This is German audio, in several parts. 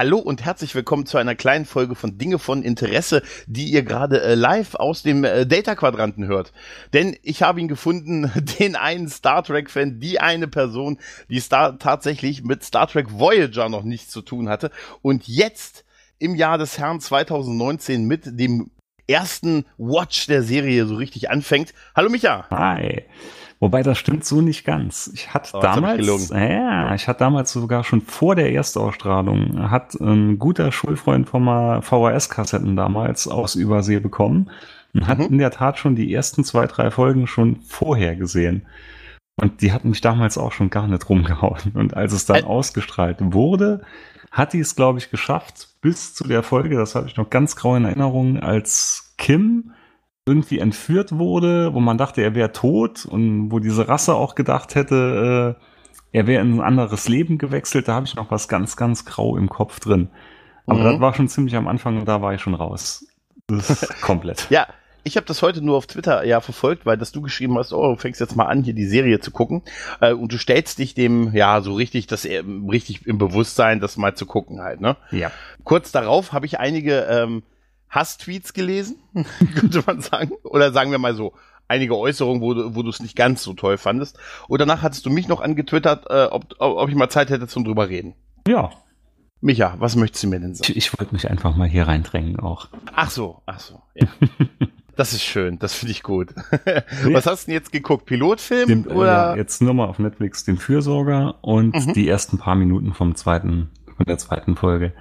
Hallo und herzlich willkommen zu einer kleinen Folge von Dinge von Interesse, die ihr gerade äh, live aus dem äh, Data Quadranten hört. Denn ich habe ihn gefunden, den einen Star Trek Fan, die eine Person, die Star tatsächlich mit Star Trek Voyager noch nichts zu tun hatte und jetzt im Jahr des Herrn 2019 mit dem ersten Watch der Serie so richtig anfängt. Hallo Micha. Hi. Wobei das stimmt so nicht ganz. Ich hatte oh, damals, ich ja, ich hatte damals sogar schon vor der Erstausstrahlung, hat ein guter Schulfreund von mal VHS-Kassetten damals aus Übersee bekommen und hat mhm. in der Tat schon die ersten zwei, drei Folgen schon vorher gesehen. Und die hat mich damals auch schon gar nicht rumgehauen. Und als es dann Ä ausgestrahlt wurde, hat die es, glaube ich, geschafft, bis zu der Folge, das habe ich noch ganz grau in Erinnerung, als Kim irgendwie entführt wurde, wo man dachte, er wäre tot und wo diese Rasse auch gedacht hätte, äh, er wäre in ein anderes Leben gewechselt, da habe ich noch was ganz, ganz grau im Kopf drin. Aber mhm. das war schon ziemlich am Anfang und da war ich schon raus. Das ist komplett. ja, ich habe das heute nur auf Twitter ja verfolgt, weil dass du geschrieben hast, oh, du fängst jetzt mal an, hier die Serie zu gucken. Äh, und du stellst dich dem, ja, so richtig, das äh, richtig im Bewusstsein, das mal zu gucken halt, ne? Ja. Kurz darauf habe ich einige ähm, Hass-Tweets gelesen, könnte man sagen. Oder sagen wir mal so, einige Äußerungen, wo du, wo du es nicht ganz so toll fandest. Und danach hattest du mich noch angetwittert, äh, ob, ob ich mal Zeit hätte zum drüber reden. Ja. Micha, was möchtest du mir denn sagen? Ich, ich wollte mich einfach mal hier reindrängen auch. Ach so, ach so, ja. Das ist schön, das finde ich gut. Was hast du denn jetzt geguckt? Pilotfilm den, äh, oder? Ja, jetzt nur mal auf Netflix den Fürsorger und mhm. die ersten paar Minuten vom zweiten, von der zweiten Folge.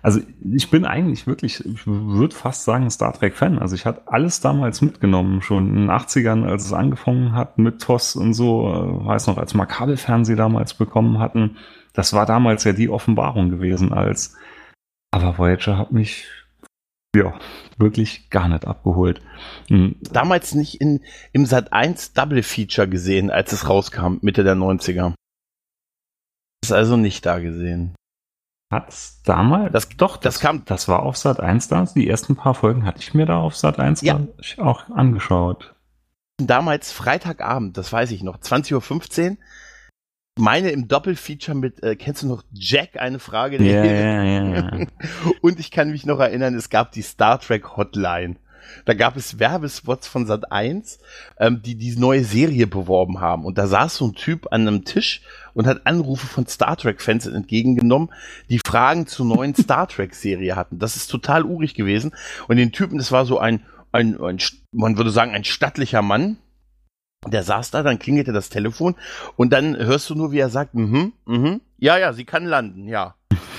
Also ich bin eigentlich wirklich, ich würde fast sagen, Star Trek-Fan. Also ich hatte alles damals mitgenommen, schon in den 80ern, als es angefangen hat mit TOS und so, äh, weiß noch, als wir Kabelfernseh damals bekommen hatten. Das war damals ja die Offenbarung gewesen als, aber Voyager hat mich ja, wirklich gar nicht abgeholt. Mhm. Damals nicht in, im Sat 1 Double Feature gesehen, als es rauskam, Mitte der 90er. Ist also nicht da gesehen. Hat's damals? Das, doch, das, das, kam. Das war auf Sat 1 da. Die ersten paar Folgen hatte ich mir da auf Sat 1 ja. auch angeschaut. Damals Freitagabend, das weiß ich noch, 20.15 Uhr meine im Doppelfeature mit, äh, kennst du noch Jack, eine Frage? Ja, ja, ja, Und ich kann mich noch erinnern, es gab die Star Trek Hotline. Da gab es Werbespots von Sat 1, ähm, die die neue Serie beworben haben. Und da saß so ein Typ an einem Tisch und hat Anrufe von Star Trek-Fans entgegengenommen, die Fragen zur neuen Star Trek-Serie hatten. Das ist total urig gewesen. Und den Typen, das war so ein, ein, ein man würde sagen, ein stattlicher Mann, der saß da, dann klingelte das Telefon und dann hörst du nur, wie er sagt, mhm, mhm, ja, ja, sie kann landen, ja.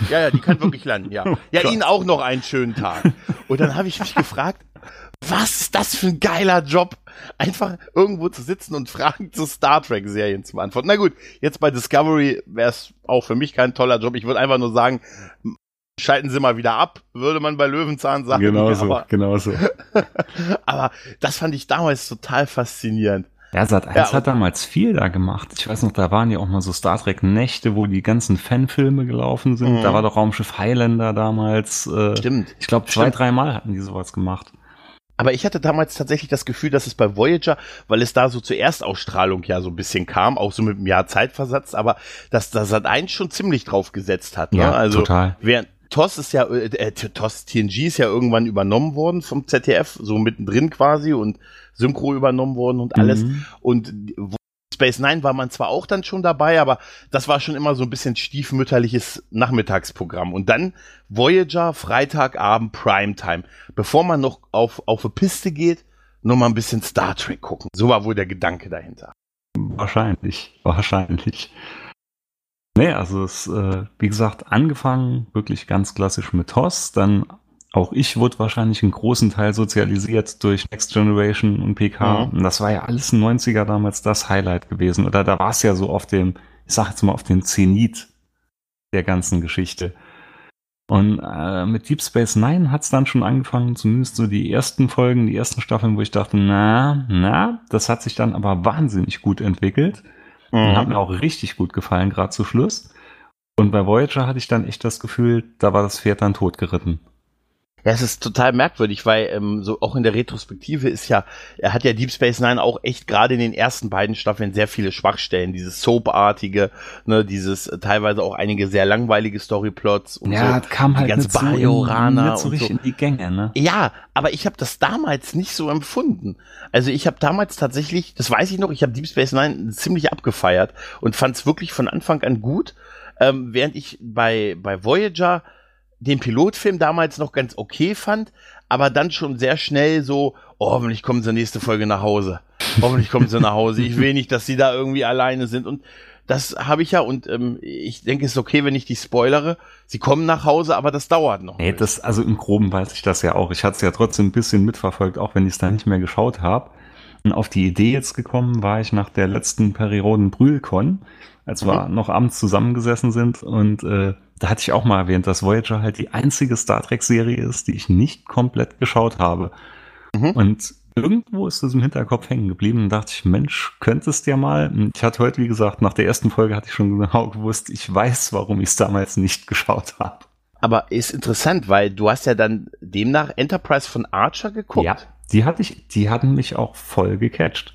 Ja, ja, die kann wirklich landen, ja. Ja, Ihnen auch noch einen schönen Tag. Und dann habe ich mich gefragt, was ist das für ein geiler Job? Einfach irgendwo zu sitzen und Fragen zu Star Trek-Serien zu beantworten. Na gut, jetzt bei Discovery wäre es auch für mich kein toller Job. Ich würde einfach nur sagen, schalten Sie mal wieder ab, würde man bei Löwenzahn sagen. Genau so, genau so. aber das fand ich damals total faszinierend. Ja, Sat 1 ja, hat damals viel da gemacht. Ich weiß noch, da waren ja auch mal so Star Trek Nächte, wo die ganzen Fanfilme gelaufen sind. Mhm. Da war doch Raumschiff Highlander damals. Äh, Stimmt. Ich glaube, zwei, dreimal hatten die sowas gemacht. Aber ich hatte damals tatsächlich das Gefühl, dass es bei Voyager, weil es da so zur Erstausstrahlung ja so ein bisschen kam, auch so mit einem Jahr Zeitversatz, aber dass da Sat 1 schon ziemlich drauf gesetzt hat. Ne? Ja, also total. Während, TOS ist ja, äh, äh TOS TNG ist ja irgendwann übernommen worden vom ZDF, so mittendrin quasi und Synchro übernommen worden und alles. Mhm. Und Space Nine war man zwar auch dann schon dabei, aber das war schon immer so ein bisschen stiefmütterliches Nachmittagsprogramm. Und dann Voyager, Freitagabend, Primetime. Bevor man noch auf, auf eine Piste geht, nur mal ein bisschen Star Trek gucken. So war wohl der Gedanke dahinter. Wahrscheinlich, wahrscheinlich. Nee, also es, äh, wie gesagt, angefangen wirklich ganz klassisch mit TOS, dann auch ich wurde wahrscheinlich einen großen Teil sozialisiert durch Next Generation und PK. Mhm. Und das war ja alles in 90er damals das Highlight gewesen. Oder da war es ja so auf dem, ich sag jetzt mal, auf dem Zenit der ganzen Geschichte. Und äh, mit Deep Space Nine hat es dann schon angefangen, zumindest so die ersten Folgen, die ersten Staffeln, wo ich dachte, na, na, das hat sich dann aber wahnsinnig gut entwickelt. Mhm. Und hat mir auch richtig gut gefallen, gerade zu Schluss. Und bei Voyager hatte ich dann echt das Gefühl, da war das Pferd dann totgeritten. Ja, es ist total merkwürdig, weil ähm, so auch in der Retrospektive ist ja, er hat ja Deep Space Nine auch echt gerade in den ersten beiden Staffeln sehr viele Schwachstellen, dieses Soap-artige, ne, dieses äh, teilweise auch einige sehr langweilige Storyplots und ja, so. kam halt die ganze Bajorana so, in, so, so in die Gänge, ne? Ja, aber ich habe das damals nicht so empfunden. Also ich habe damals tatsächlich, das weiß ich noch, ich habe Deep Space Nine ziemlich abgefeiert und fand es wirklich von Anfang an gut, ähm, während ich bei bei Voyager den Pilotfilm damals noch ganz okay fand, aber dann schon sehr schnell so, oh, hoffentlich kommen sie nächste Folge nach Hause. Hoffentlich kommen sie nach Hause. Ich will nicht, dass sie da irgendwie alleine sind. Und das habe ich ja und ähm, ich denke, es ist okay, wenn ich die spoilere. Sie kommen nach Hause, aber das dauert noch. Nee, das, also im Groben weiß ich das ja auch. Ich hatte es ja trotzdem ein bisschen mitverfolgt, auch wenn ich es da nicht mehr geschaut habe. Und auf die Idee jetzt gekommen war ich nach der letzten Perioden Brühlcon, als mhm. wir noch abends zusammengesessen sind und äh, da hatte ich auch mal erwähnt, dass Voyager halt die einzige Star Trek-Serie ist, die ich nicht komplett geschaut habe. Mhm. Und irgendwo ist das im Hinterkopf hängen geblieben und dachte ich, Mensch, könntest ja mal. Ich hatte heute, wie gesagt, nach der ersten Folge hatte ich schon genau gewusst, ich weiß, warum ich es damals nicht geschaut habe. Aber ist interessant, weil du hast ja dann demnach Enterprise von Archer geguckt. Ja, die hatte ich, die hatten mich auch voll gecatcht.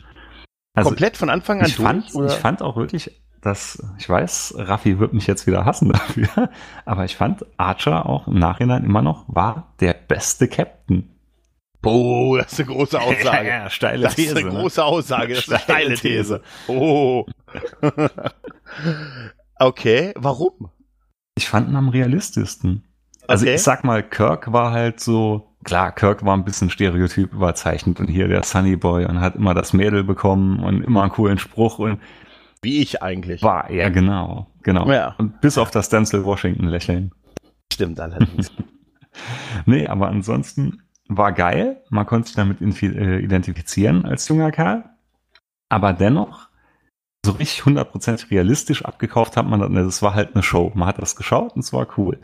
Also Komplett von Anfang an ich durch? Fand, oder? Ich fand auch wirklich das, ich weiß, Raffi wird mich jetzt wieder hassen dafür, aber ich fand Archer auch im Nachhinein immer noch war der beste Captain. Boah, das ist eine große Aussage. ja, steile das These. Das ist eine ne? große Aussage, das ist eine steile These. Oh. okay, warum? Ich fand ihn am realistischsten. Also okay. ich sag mal, Kirk war halt so, klar, Kirk war ein bisschen stereotyp überzeichnet und hier der Sunny Boy und hat immer das Mädel bekommen und immer einen coolen Spruch und wie ich eigentlich. War er, genau. Genau. Ja. Und bis auf das Denzel Washington lächeln. Stimmt allerdings. nee, aber ansonsten war geil. Man konnte sich damit äh, identifizieren als junger Kerl. Aber dennoch, so richtig 100% realistisch abgekauft hat man das. Das war halt eine Show. Man hat das geschaut und es war cool.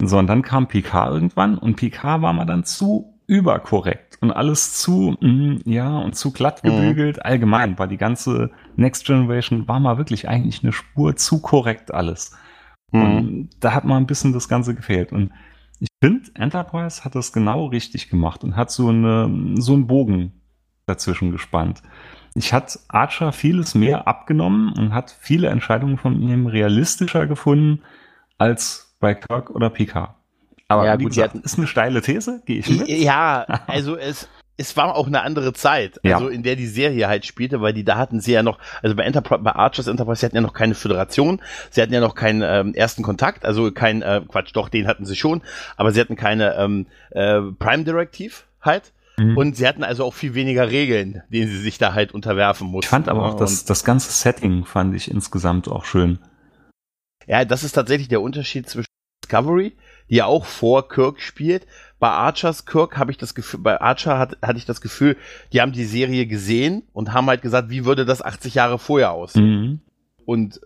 So, und dann kam Picard irgendwann und Picard war man dann zu überkorrekt und alles zu, mm, ja, und zu glatt mhm. gebügelt. Mhm. Allgemein war die ganze Next Generation, war mal wirklich eigentlich eine Spur zu korrekt alles. Mhm. Und da hat mal ein bisschen das Ganze gefehlt. Und ich finde, Enterprise hat das genau richtig gemacht und hat so, eine, so einen Bogen dazwischen gespannt. Ich hat Archer vieles mehr abgenommen und hat viele Entscheidungen von ihm realistischer gefunden als bei Kirk oder Picard. Aber ja, wie gut, gesagt, ist eine steile These, gehe ich mit. Ja, also es, es war auch eine andere Zeit, also ja. in der die Serie halt spielte, weil die da hatten sie ja noch, also bei Enterprise, bei Archers Enterprise, sie hatten ja noch keine Föderation, sie hatten ja noch keinen ähm, ersten Kontakt, also kein, äh, Quatsch, doch, den hatten sie schon, aber sie hatten keine ähm, äh, Prime Directive halt. Mhm. Und sie hatten also auch viel weniger Regeln, denen sie sich da halt unterwerfen mussten. Ich fand aber auch das, das ganze Setting fand ich insgesamt auch schön. Ja, das ist tatsächlich der Unterschied zwischen Discovery, die ja auch vor Kirk spielt. Bei Archers Kirk habe ich das Gefühl, bei Archer hat, hatte ich das Gefühl, die haben die Serie gesehen und haben halt gesagt, wie würde das 80 Jahre vorher aussehen? Mhm. Und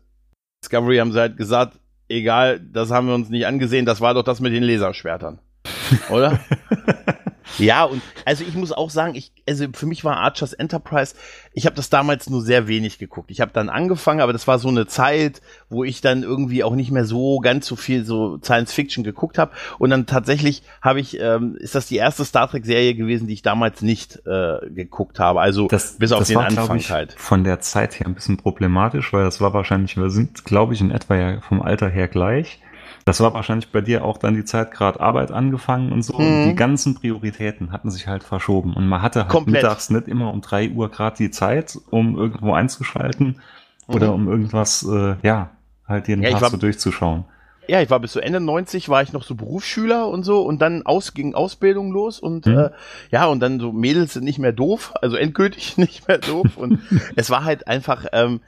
Discovery haben sie halt gesagt, egal, das haben wir uns nicht angesehen, das war doch das mit den Laserschwertern. Oder? Ja, und also ich muss auch sagen, ich, also für mich war Archers Enterprise, ich habe das damals nur sehr wenig geguckt. Ich habe dann angefangen, aber das war so eine Zeit, wo ich dann irgendwie auch nicht mehr so ganz so viel so Science Fiction geguckt habe. Und dann tatsächlich habe ich, ähm, ist das die erste Star Trek-Serie gewesen, die ich damals nicht äh, geguckt habe. Also das, bis auf das den war, Anfang ich, halt. Von der Zeit her ein bisschen problematisch, weil das war wahrscheinlich, wir sind, glaube ich, in etwa ja vom Alter her gleich. Das war wahrscheinlich bei dir auch dann die Zeit gerade Arbeit angefangen und so. Mhm. Und die ganzen Prioritäten hatten sich halt verschoben. Und man hatte halt Komplett. mittags nicht immer um drei Uhr gerade die Zeit, um irgendwo einzuschalten mhm. oder um irgendwas, äh, ja, halt jeden ja, Tag so durchzuschauen. Ja, ich war bis zu Ende 90, war ich noch so Berufsschüler und so und dann aus, ging Ausbildung los und mhm. äh, ja, und dann so Mädels sind nicht mehr doof, also endgültig nicht mehr doof und es war halt einfach, ähm,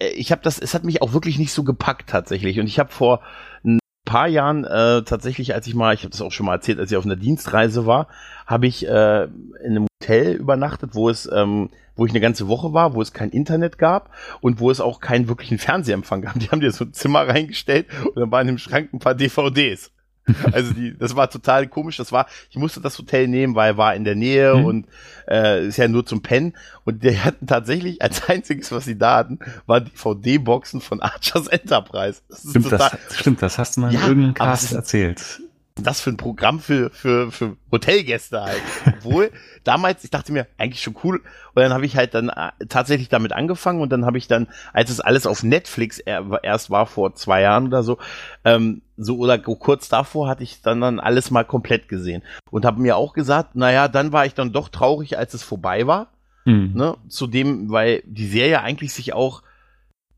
äh, ich habe das, es hat mich auch wirklich nicht so gepackt tatsächlich und ich habe vor paar Jahren äh, tatsächlich, als ich mal, ich habe das auch schon mal erzählt, als ich auf einer Dienstreise war, habe ich äh, in einem Hotel übernachtet, wo es, ähm, wo ich eine ganze Woche war, wo es kein Internet gab und wo es auch keinen wirklichen Fernsehempfang gab. Die haben dir so ein Zimmer reingestellt und dann waren im Schrank ein paar DVDs. Also die, das war total komisch. Das war, ich musste das Hotel nehmen, weil er war in der Nähe mhm. und äh, ist ja nur zum Pennen. Und die hatten tatsächlich als einziges, was sie da hatten, waren DVD-Boxen von Archers Enterprise. Das stimmt, total, das, stimmt, das hast du mal ja, in irgendeinem Cast erzählt. Das für ein Programm für, für, für Hotelgäste halt. Obwohl, damals, ich dachte mir, eigentlich schon cool. Und dann habe ich halt dann äh, tatsächlich damit angefangen und dann habe ich dann, als es alles auf Netflix erst war, vor zwei Jahren oder so, ähm, so oder kurz davor hatte ich dann, dann alles mal komplett gesehen. Und habe mir auch gesagt, naja, dann war ich dann doch traurig, als es vorbei war. Mhm. Ne? Zudem, weil die Serie eigentlich sich auch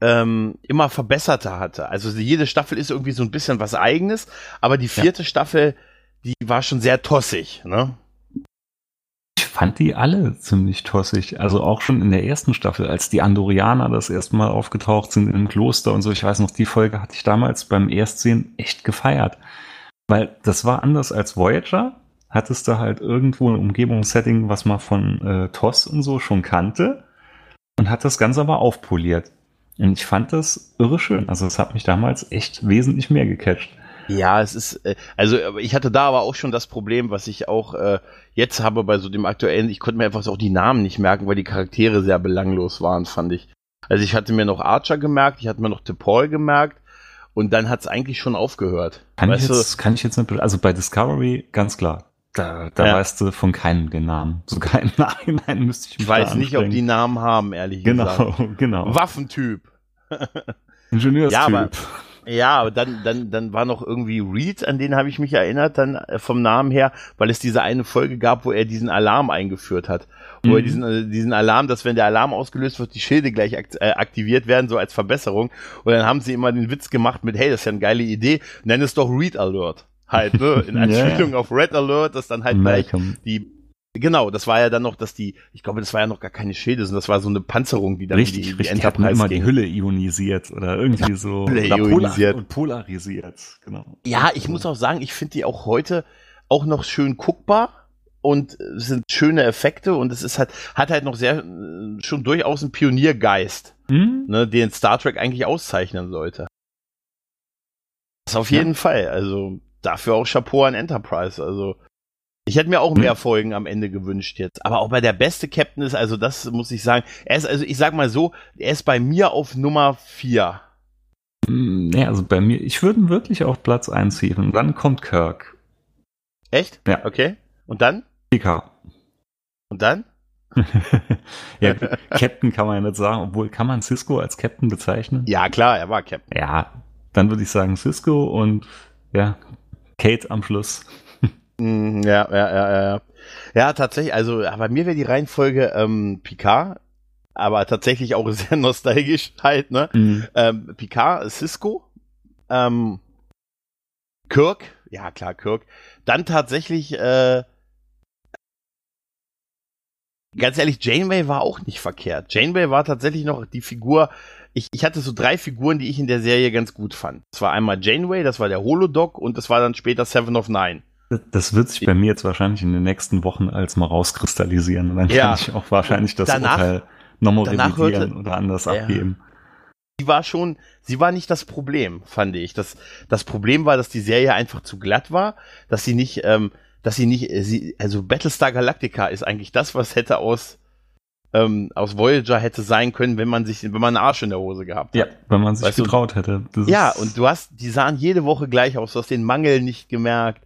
ähm, immer verbesserter hatte. Also jede Staffel ist irgendwie so ein bisschen was eigenes, aber die vierte ja. Staffel, die war schon sehr tossig, ne? Ich fand die alle ziemlich tossig. Also auch schon in der ersten Staffel, als die Andorianer das erste Mal aufgetaucht sind im Kloster und so. Ich weiß noch, die Folge hatte ich damals beim Erstsehen echt gefeiert. Weil das war anders als Voyager. Hattest du halt irgendwo ein Umgebungssetting, was man von äh, TOS und so schon kannte. Und hat das Ganze aber aufpoliert. Und ich fand das irre schön. Also es hat mich damals echt wesentlich mehr gecatcht. Ja, es ist, äh, also ich hatte da aber auch schon das Problem, was ich auch äh, jetzt habe bei so dem aktuellen, ich konnte mir einfach auch die Namen nicht merken, weil die Charaktere sehr belanglos waren, fand ich. Also ich hatte mir noch Archer gemerkt, ich hatte mir noch DePaul gemerkt und dann hat es eigentlich schon aufgehört. Kann ich, jetzt, kann ich jetzt nicht, also bei Discovery ganz klar. Da, da ja. weißt du von keinem den Namen. Sogar im Nachhinein müsste ich mich Ich weiß nicht, ob die Namen haben, ehrlich genau, gesagt. Genau, genau. Waffentyp. Ingenieurstyp. Ja, aber, ja, aber dann, dann, dann war noch irgendwie Reed, an den habe ich mich erinnert, dann äh, vom Namen her, weil es diese eine Folge gab, wo er diesen Alarm eingeführt hat. Wo mhm. er diesen, äh, diesen Alarm, dass wenn der Alarm ausgelöst wird, die Schilde gleich äh, aktiviert werden, so als Verbesserung. Und dann haben sie immer den Witz gemacht mit, hey, das ist ja eine geile Idee, nenn es doch Read Alert halt, ne? In Anspielung yeah. auf Red Alert, dass dann halt Malcolm. gleich die Genau, das war ja dann noch, dass die, ich glaube, das war ja noch gar keine Schilde, sondern das war so eine Panzerung, die dann richtig, die, die richtig, Enterprise immer ging. die Hülle ionisiert oder irgendwie so Hülle ionisiert. und polarisiert, genau. Ja, ich muss auch sagen, ich finde die auch heute auch noch schön guckbar und es sind schöne Effekte und es ist halt, hat halt noch sehr, schon durchaus einen Pioniergeist, mhm. ne, den Star Trek eigentlich auszeichnen sollte. Das auf jeden ja. Fall, also dafür auch Chapeau an Enterprise. Also ich hätte mir auch mehr hm. Folgen am Ende gewünscht jetzt. Aber auch bei der beste Captain ist, also das muss ich sagen, er ist, also ich sag mal so, er ist bei mir auf Nummer 4. Hm, ja, also bei mir, ich würde ihn wirklich auf Platz 1 ziehen. Dann kommt Kirk. Echt? Ja. Okay. Und dann? Picard. Und dann? ja, Captain kann man ja nicht sagen, obwohl kann man Cisco als Captain bezeichnen? Ja, klar, er war Captain. Ja, dann würde ich sagen Cisco und ja, Kate am Schluss. Mm, ja, ja, ja, ja. Ja, tatsächlich, also bei mir wäre die Reihenfolge ähm, Picard, aber tatsächlich auch sehr nostalgisch halt, ne? Mhm. Ähm, Picard, Cisco, ähm, Kirk, ja klar, Kirk. Dann tatsächlich, äh, ganz ehrlich, Janeway war auch nicht verkehrt. Janeway war tatsächlich noch die Figur, ich, ich hatte so drei Figuren, die ich in der Serie ganz gut fand. Das war einmal Janeway, das war der Holodoc und das war dann später Seven of Nine. Das wird sich bei mir jetzt wahrscheinlich in den nächsten Wochen als mal rauskristallisieren. Und dann ja. kann ich auch wahrscheinlich das danach, Urteil nochmal revidieren hörte, oder anders ja. abgeben. Sie war schon, sie war nicht das Problem, fand ich. Das, das Problem war, dass die Serie einfach zu glatt war, dass sie nicht, ähm, dass sie nicht, sie, also Battlestar Galactica ist eigentlich das, was hätte aus ähm, aus Voyager hätte sein können, wenn man sich, wenn man einen Arsch in der Hose gehabt hat. Ja, wenn man sich weißt getraut du? hätte. Das ja, und du hast, die sahen jede Woche gleich aus, du hast den Mangel nicht gemerkt.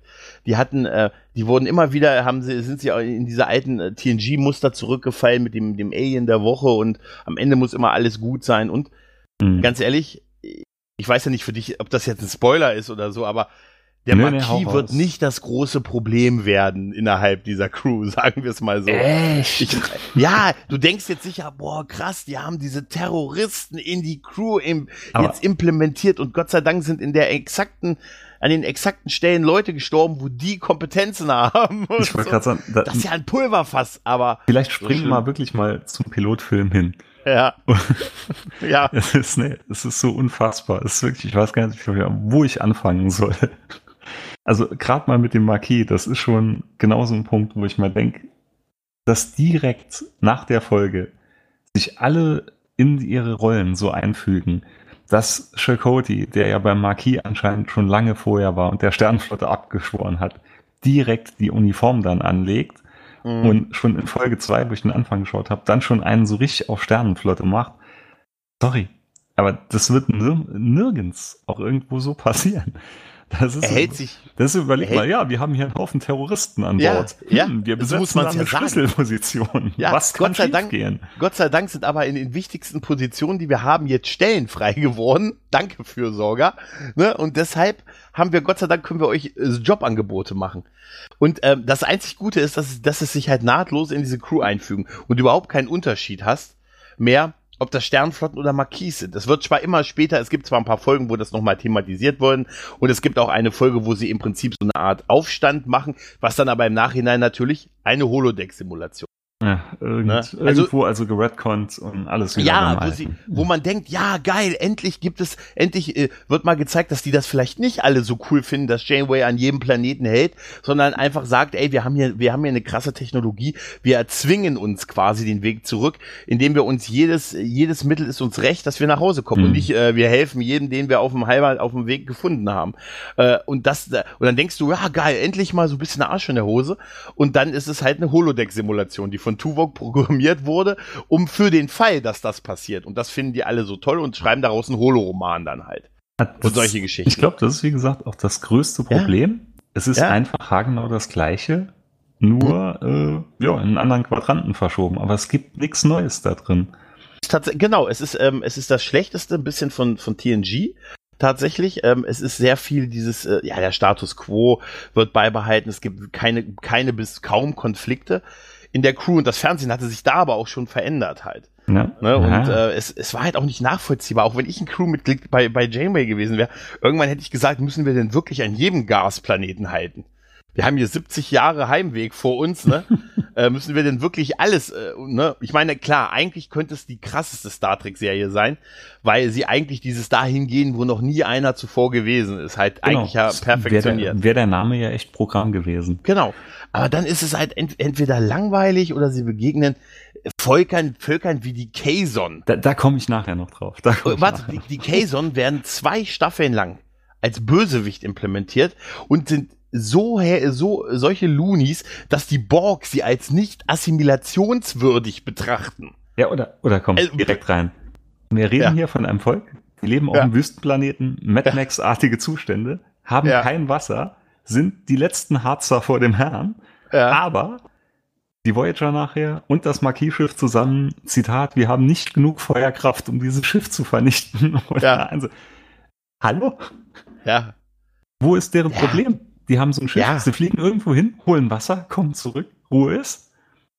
Die hatten, äh, die wurden immer wieder, haben sie, sind sie in diese alten äh, TNG-Muster zurückgefallen mit dem, dem Alien der Woche und am Ende muss immer alles gut sein und mhm. ganz ehrlich, ich weiß ja nicht für dich, ob das jetzt ein Spoiler ist oder so, aber der nee, Marquis nee, wird nicht das große Problem werden innerhalb dieser Crew, sagen wir es mal so. Echt? Ich, ja, du denkst jetzt sicher, boah, krass, die haben diese Terroristen in die Crew im, jetzt implementiert und Gott sei Dank sind in der exakten an den exakten Stellen Leute gestorben, wo die Kompetenzen haben. Ich wollte so. gerade sagen, da, das ist ja ein Pulverfass, aber. Vielleicht springen wir mal wirklich mal zum Pilotfilm hin. Ja. ja. Es ist, nee, es ist so unfassbar. Es ist wirklich, ich weiß gar nicht, wo ich anfangen soll. Also gerade mal mit dem Marquis, das ist schon genauso ein Punkt, wo ich mal denke, dass direkt nach der Folge sich alle in ihre Rollen so einfügen, dass Chakotay, der ja beim Marquis anscheinend schon lange vorher war und der Sternenflotte abgeschworen hat, direkt die Uniform dann anlegt mhm. und schon in Folge 2, wo ich den Anfang geschaut habe, dann schon einen so richtig auf Sternenflotte macht. Sorry, aber das wird nir nirgends auch irgendwo so passieren. Das ist, er hält sich. Das ist, überleg mal, ja, wir haben hier einen Haufen Terroristen an Bord. Ja, hm, wir besetzen so eine Schlüsselposition. Ja, Was kann Gott sei Dank, gehen? Gott sei Dank sind aber in den wichtigsten Positionen, die wir haben, jetzt Stellen frei geworden. Danke, Fürsorger. Ne? Und deshalb haben wir, Gott sei Dank, können wir euch äh, Jobangebote machen. Und ähm, das einzig Gute ist, dass, dass es sich halt nahtlos in diese Crew einfügen und überhaupt keinen Unterschied hast mehr, ob das Sternflotten oder Marquis sind. Es wird zwar immer später, es gibt zwar ein paar Folgen, wo das nochmal thematisiert worden und es gibt auch eine Folge, wo sie im Prinzip so eine Art Aufstand machen, was dann aber im Nachhinein natürlich eine Holodeck-Simulation ja, irgend, ne? also, irgendwo also geredconnt und alles wieder Ja, wo, sie, wo man denkt, ja geil, endlich gibt es, endlich äh, wird mal gezeigt, dass die das vielleicht nicht alle so cool finden, dass Janeway an jedem Planeten hält, sondern einfach sagt, ey, wir haben hier, wir haben hier eine krasse Technologie, wir erzwingen uns quasi den Weg zurück, indem wir uns jedes, jedes Mittel ist uns recht, dass wir nach Hause kommen mhm. und nicht, äh, wir helfen jedem, den wir auf dem Heimat, auf dem Weg gefunden haben. Äh, und das, und dann denkst du, ja geil, endlich mal so ein bisschen Arsch in der Hose und dann ist es halt eine Holodeck-Simulation, die von Tuvok programmiert wurde, um für den Fall, dass das passiert. Und das finden die alle so toll und schreiben daraus einen Holoroman dann halt. Das, und solche Geschichten. Ich glaube, das ist wie gesagt auch das größte Problem. Ja. Es ist ja. einfach haargenau das Gleiche, nur äh, ja, in einen anderen Quadranten verschoben. Aber es gibt nichts Neues da drin. Genau, es ist, ähm, es ist das Schlechteste ein bisschen von, von TNG tatsächlich. Ähm, es ist sehr viel dieses, äh, ja, der Status quo wird beibehalten. Es gibt keine, keine bis kaum Konflikte in der Crew und das Fernsehen hatte sich da aber auch schon verändert halt. Ja. Ne? Und äh, es, es war halt auch nicht nachvollziehbar, auch wenn ich ein Crewmitglied bei, bei Janeway gewesen wäre. Irgendwann hätte ich gesagt, müssen wir denn wirklich an jedem Gasplaneten halten? Wir haben hier 70 Jahre Heimweg vor uns, ne? äh, müssen wir denn wirklich alles, äh, ne? Ich meine, klar, eigentlich könnte es die krasseste Star Trek-Serie sein, weil sie eigentlich dieses dahin gehen, wo noch nie einer zuvor gewesen ist, halt genau. eigentlich ja perfektioniert. Wäre der, wär der Name ja echt Programm gewesen. Genau. Aber dann ist es halt ent entweder langweilig oder sie begegnen Völkern, Völkern wie die Kazon. Da, da komme ich nachher noch drauf. Warte, die, die Kazon werden zwei Staffeln lang als Bösewicht implementiert und sind so, so solche Loonies, dass die Borg sie als nicht assimilationswürdig betrachten. Ja, oder, oder komm, also, direkt rein. Wir reden ja. hier von einem Volk, die leben auf ja. einem Wüstenplaneten, Mad Max-artige Zustände, haben ja. kein Wasser, sind die letzten Harzer vor dem Herrn, aber die Voyager nachher und das Marquis-Schiff zusammen, Zitat, wir haben nicht genug Feuerkraft, um dieses Schiff zu vernichten. Oder also, hallo? Ja. Wo ist deren Problem? Die haben so ein Schiff, ja. sie fliegen irgendwo hin, holen Wasser, kommen zurück, Ruhe ist.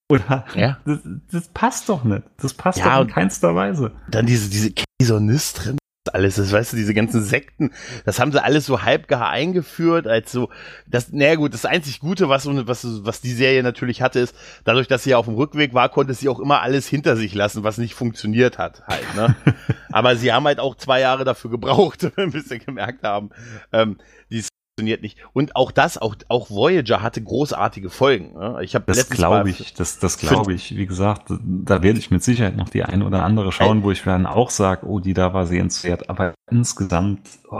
Oder ja. das, das passt doch nicht. Das passt ja, doch in keinster Weise. Dann diese, diese Käsonist drin, alles, das weißt du, diese ganzen Sekten, das haben sie alles so halbgar eingeführt, als so, das, naja gut, das einzig Gute, was, was, was die Serie natürlich hatte, ist, dadurch, dass sie ja auf dem Rückweg war, konnte sie auch immer alles hinter sich lassen, was nicht funktioniert hat, halt, ne? Aber sie haben halt auch zwei Jahre dafür gebraucht, bis sie gemerkt haben, ähm, die funktioniert nicht. Und auch das, auch, auch Voyager hatte großartige Folgen. Ne? Ich habe das glaube ich, das, das glaube ich. Wie gesagt, da werde ich mit Sicherheit noch die eine oder andere schauen, wo ich dann auch sage, oh, die da war sehenswert. Aber insgesamt oh,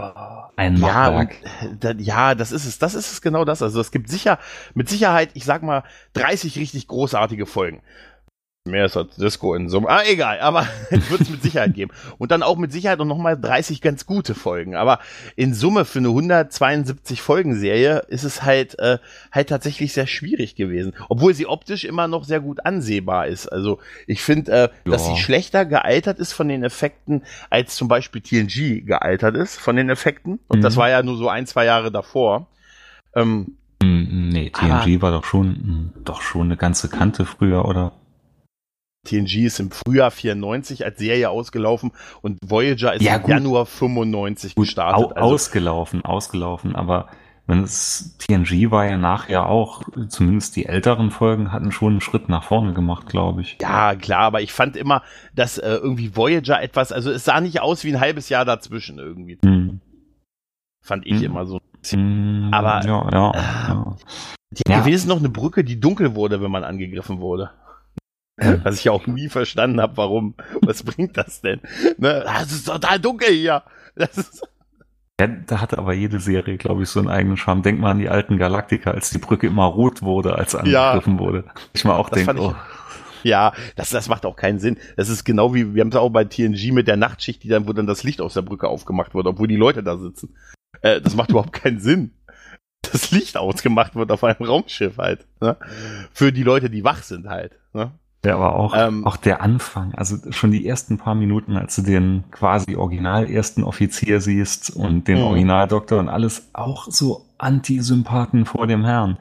ein Machwerk. Ja, ja, das ist es. Das ist es genau das. Also es gibt sicher, mit Sicherheit, ich sag mal, 30 richtig großartige Folgen. Mehr ist als Disco in Summe. Ah, egal, aber wird es mit Sicherheit geben. Und dann auch mit Sicherheit noch mal 30 ganz gute Folgen. Aber in Summe für eine 172 Folgen-Serie ist es halt, äh, halt tatsächlich sehr schwierig gewesen. Obwohl sie optisch immer noch sehr gut ansehbar ist. Also ich finde, äh, ja. dass sie schlechter gealtert ist von den Effekten, als zum Beispiel TNG gealtert ist von den Effekten. Und mhm. das war ja nur so ein, zwei Jahre davor. Ähm, mm, nee, TNG war doch schon, doch schon eine ganze Kante früher, oder? TNG ist im Frühjahr 94 als Serie ausgelaufen und Voyager ist ja, im Januar 95 gut, gestartet. Au also ausgelaufen, ausgelaufen, aber wenn es TNG war ja nachher auch, zumindest die älteren Folgen hatten schon einen Schritt nach vorne gemacht, glaube ich. Ja, klar, aber ich fand immer, dass äh, irgendwie Voyager etwas, also es sah nicht aus wie ein halbes Jahr dazwischen irgendwie. Hm. Fand ich hm. immer so. Hm, aber ja, ja, äh, ja. die ja. wenigstens noch eine Brücke, die dunkel wurde, wenn man angegriffen wurde. Was ich auch nie verstanden habe, warum. Was bringt das denn? Ne? Das ist total dunkel hier. Das ist ja, da hatte aber jede Serie, glaube ich, so einen eigenen Charme. Denk mal an die alten Galaktiker, als die Brücke immer rot wurde, als angegriffen ja, wurde. Ich mal auch denke, oh. Ja, das, das macht auch keinen Sinn. Das ist genau wie, wir haben es auch bei TNG mit der Nachtschicht, die dann, wo dann das Licht aus der Brücke aufgemacht wurde, obwohl die Leute da sitzen. Äh, das macht überhaupt keinen Sinn. Das Licht ausgemacht wird auf einem Raumschiff halt. Ne? Für die Leute, die wach sind halt. Ne? Ja, aber auch, ähm, auch der Anfang, also schon die ersten paar Minuten, als du den quasi original ersten Offizier siehst und den mhm. Originaldoktor und alles auch so Antisympathen vor dem Herrn.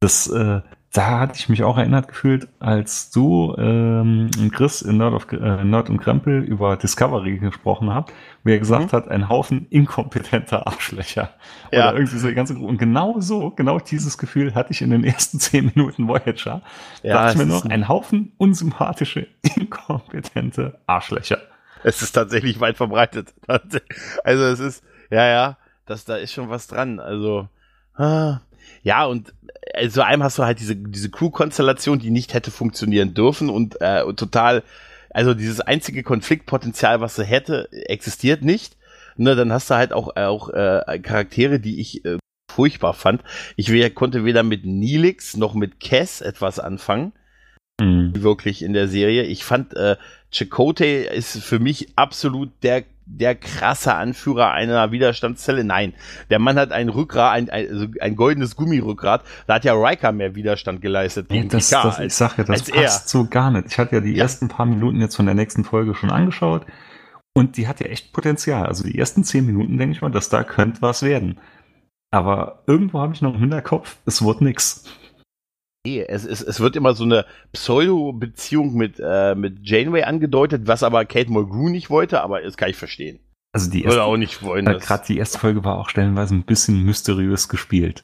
Das, äh, da hatte ich mich auch erinnert gefühlt, als du ähm, Chris in Nerd, of, äh, Nerd und Krempel über Discovery gesprochen habt, er gesagt mhm. hat, ein Haufen inkompetenter Arschlöcher. Ja. Oder irgendwie so die ganze Gruppe. Und genau so, genau dieses Gefühl hatte ich in den ersten zehn Minuten Voyager. Ja, dachte ich mir noch, ein Haufen unsympathische, inkompetente Arschlöcher. Es ist tatsächlich weit verbreitet. Also es ist, ja, ja, das, da ist schon was dran. Also, ah, ja, und also einem hast du halt diese, diese Crew-Konstellation, die nicht hätte funktionieren dürfen und, äh, und total, also dieses einzige Konfliktpotenzial, was sie hätte, existiert nicht. Ne, dann hast du halt auch, auch äh, Charaktere, die ich äh, furchtbar fand. Ich konnte weder mit Nilix noch mit Cass etwas anfangen. Mhm. Wirklich in der Serie. Ich fand, äh, Chakotay ist für mich absolut der der krasse Anführer einer Widerstandszelle. Nein, der Mann hat ein Rückgrat, ein, ein, also ein goldenes Gummirückgrat. Da hat ja Riker mehr Widerstand geleistet. Nee, das, das, als, ich sag ja, das passt er. so gar nicht. Ich hatte ja die ja. ersten paar Minuten jetzt von der nächsten Folge schon angeschaut und die hat ja echt Potenzial. Also die ersten zehn Minuten denke ich mal, dass da könnte was werden. Aber irgendwo habe ich noch im Hinterkopf, es wird nix. Nee, es, es, es wird immer so eine Pseudo-Beziehung mit, äh, mit Janeway angedeutet, was aber Kate Mulgrew nicht wollte, aber das kann ich verstehen. Also die erste, auch nicht wollen. Äh, Gerade die erste Folge war auch stellenweise ein bisschen mysteriös gespielt.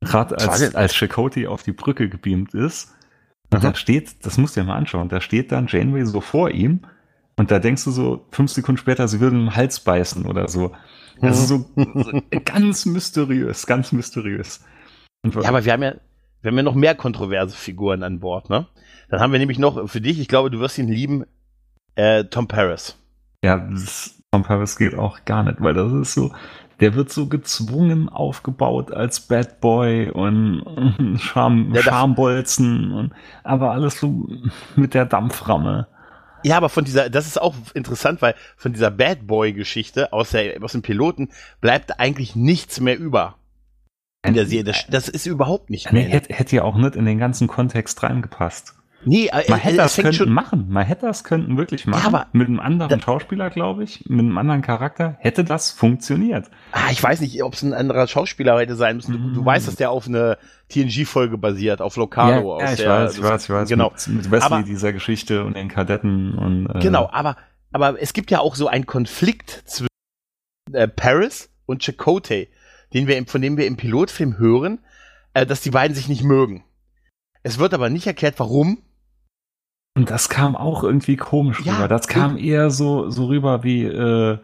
Gerade als, als Chakotay auf die Brücke gebeamt ist, und da steht, das musst du dir mal anschauen, da steht dann Janeway so vor ihm und da denkst du so fünf Sekunden später, sie würde im Hals beißen oder so. Also so, so ganz mysteriös, ganz mysteriös. ja, aber wir haben ja, wir haben ja noch mehr kontroverse Figuren an Bord, ne? Dann haben wir nämlich noch für dich, ich glaube, du wirst ihn lieben, äh, Tom Paris. Ja, das, Tom Paris geht auch gar nicht, weil das ist so, der wird so gezwungen aufgebaut als Bad Boy und Charm, ja, Schambolzen und aber alles so mit der Dampframme. Ja, aber von dieser, das ist auch interessant, weil von dieser Bad Boy Geschichte aus der, aus dem Piloten bleibt eigentlich nichts mehr über in der Serie. Das, das ist überhaupt nicht mehr. Nee, hätte, hätte ja auch nicht in den ganzen Kontext reingepasst. Nee, äh, man hätte das könnten machen. Man hätte das könnten wirklich machen. Ja, aber mit einem anderen Schauspieler, glaube ich, mit einem anderen Charakter hätte das funktioniert. Ah, ich weiß nicht, ob es ein anderer Schauspieler hätte sein müssen. Du, du mm. weißt, dass der auf eine TNG-Folge basiert, auf Locado. Ja, ja ich der, weiß, ich weiß, ich weiß. Genau. Mit, mit Wesley aber, dieser Geschichte und den Kadetten und. Äh, genau, aber aber es gibt ja auch so einen Konflikt zwischen äh, Paris und Chakotay den wir, von dem wir im Pilotfilm hören, äh, dass die beiden sich nicht mögen. Es wird aber nicht erklärt, warum. Und das kam auch irgendwie komisch ja, rüber. Das kam eher so, so rüber wie, äh,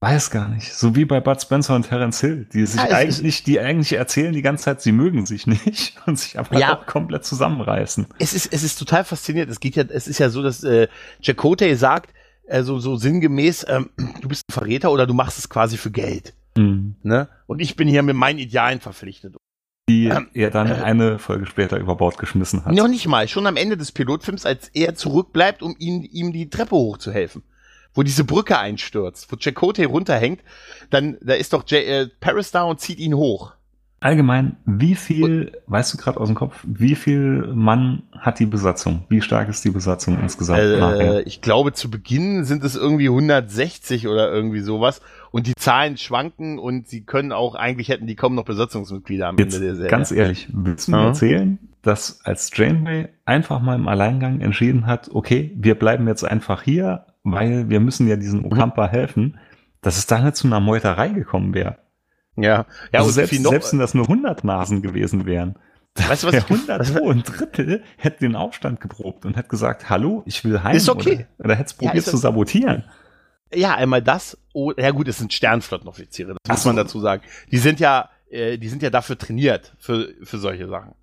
weiß gar nicht, so wie bei Bud Spencer und Terence Hill, die sich ja, eigentlich, die eigentlich erzählen die ganze Zeit, sie mögen sich nicht und sich aber ja, auch komplett zusammenreißen. Es ist, es ist total faszinierend. Es geht ja, es ist ja so, dass äh, Chakotay sagt, äh, so, so sinngemäß, ähm, du bist ein Verräter oder du machst es quasi für Geld. Mhm. Ne? Und ich bin hier mit meinen Idealen verpflichtet. Die ähm, er dann äh, eine Folge später über Bord geschmissen hat. Noch nicht mal, schon am Ende des Pilotfilms, als er zurückbleibt, um ihn, ihm die Treppe hochzuhelfen. Wo diese Brücke einstürzt, wo Chakotay runterhängt, dann, da ist doch J äh, Paris da und zieht ihn hoch. Allgemein, wie viel, weißt du gerade aus dem Kopf, wie viel Mann hat die Besatzung? Wie stark ist die Besatzung insgesamt? Äh, ich glaube, zu Beginn sind es irgendwie 160 oder irgendwie sowas. Und die Zahlen schwanken und sie können auch, eigentlich hätten die kaum noch Besatzungsmitglieder am Jetzt, Ende der Serie. Ganz ehrlich, willst du mir ja. erzählen, dass als Janeway einfach mal im Alleingang entschieden hat, okay, wir bleiben jetzt einfach hier, weil wir müssen ja diesen Okampa mhm. helfen, dass es da nicht zu einer Meuterei gekommen wäre? Ja, ja also selbst, noch, selbst wenn das nur 100 Nasen gewesen wären. Weißt du was? 100 was, ein Drittel hätte den Aufstand geprobt und hätte gesagt, hallo, ich will heim. Ist okay. Oder, oder hätte es probiert ja, zu sabotieren. Ja, einmal das. Oh, ja gut, es sind Sternflottenoffiziere, das Ach muss man so. dazu sagen. Die sind ja, äh, die sind ja dafür trainiert für für solche Sachen.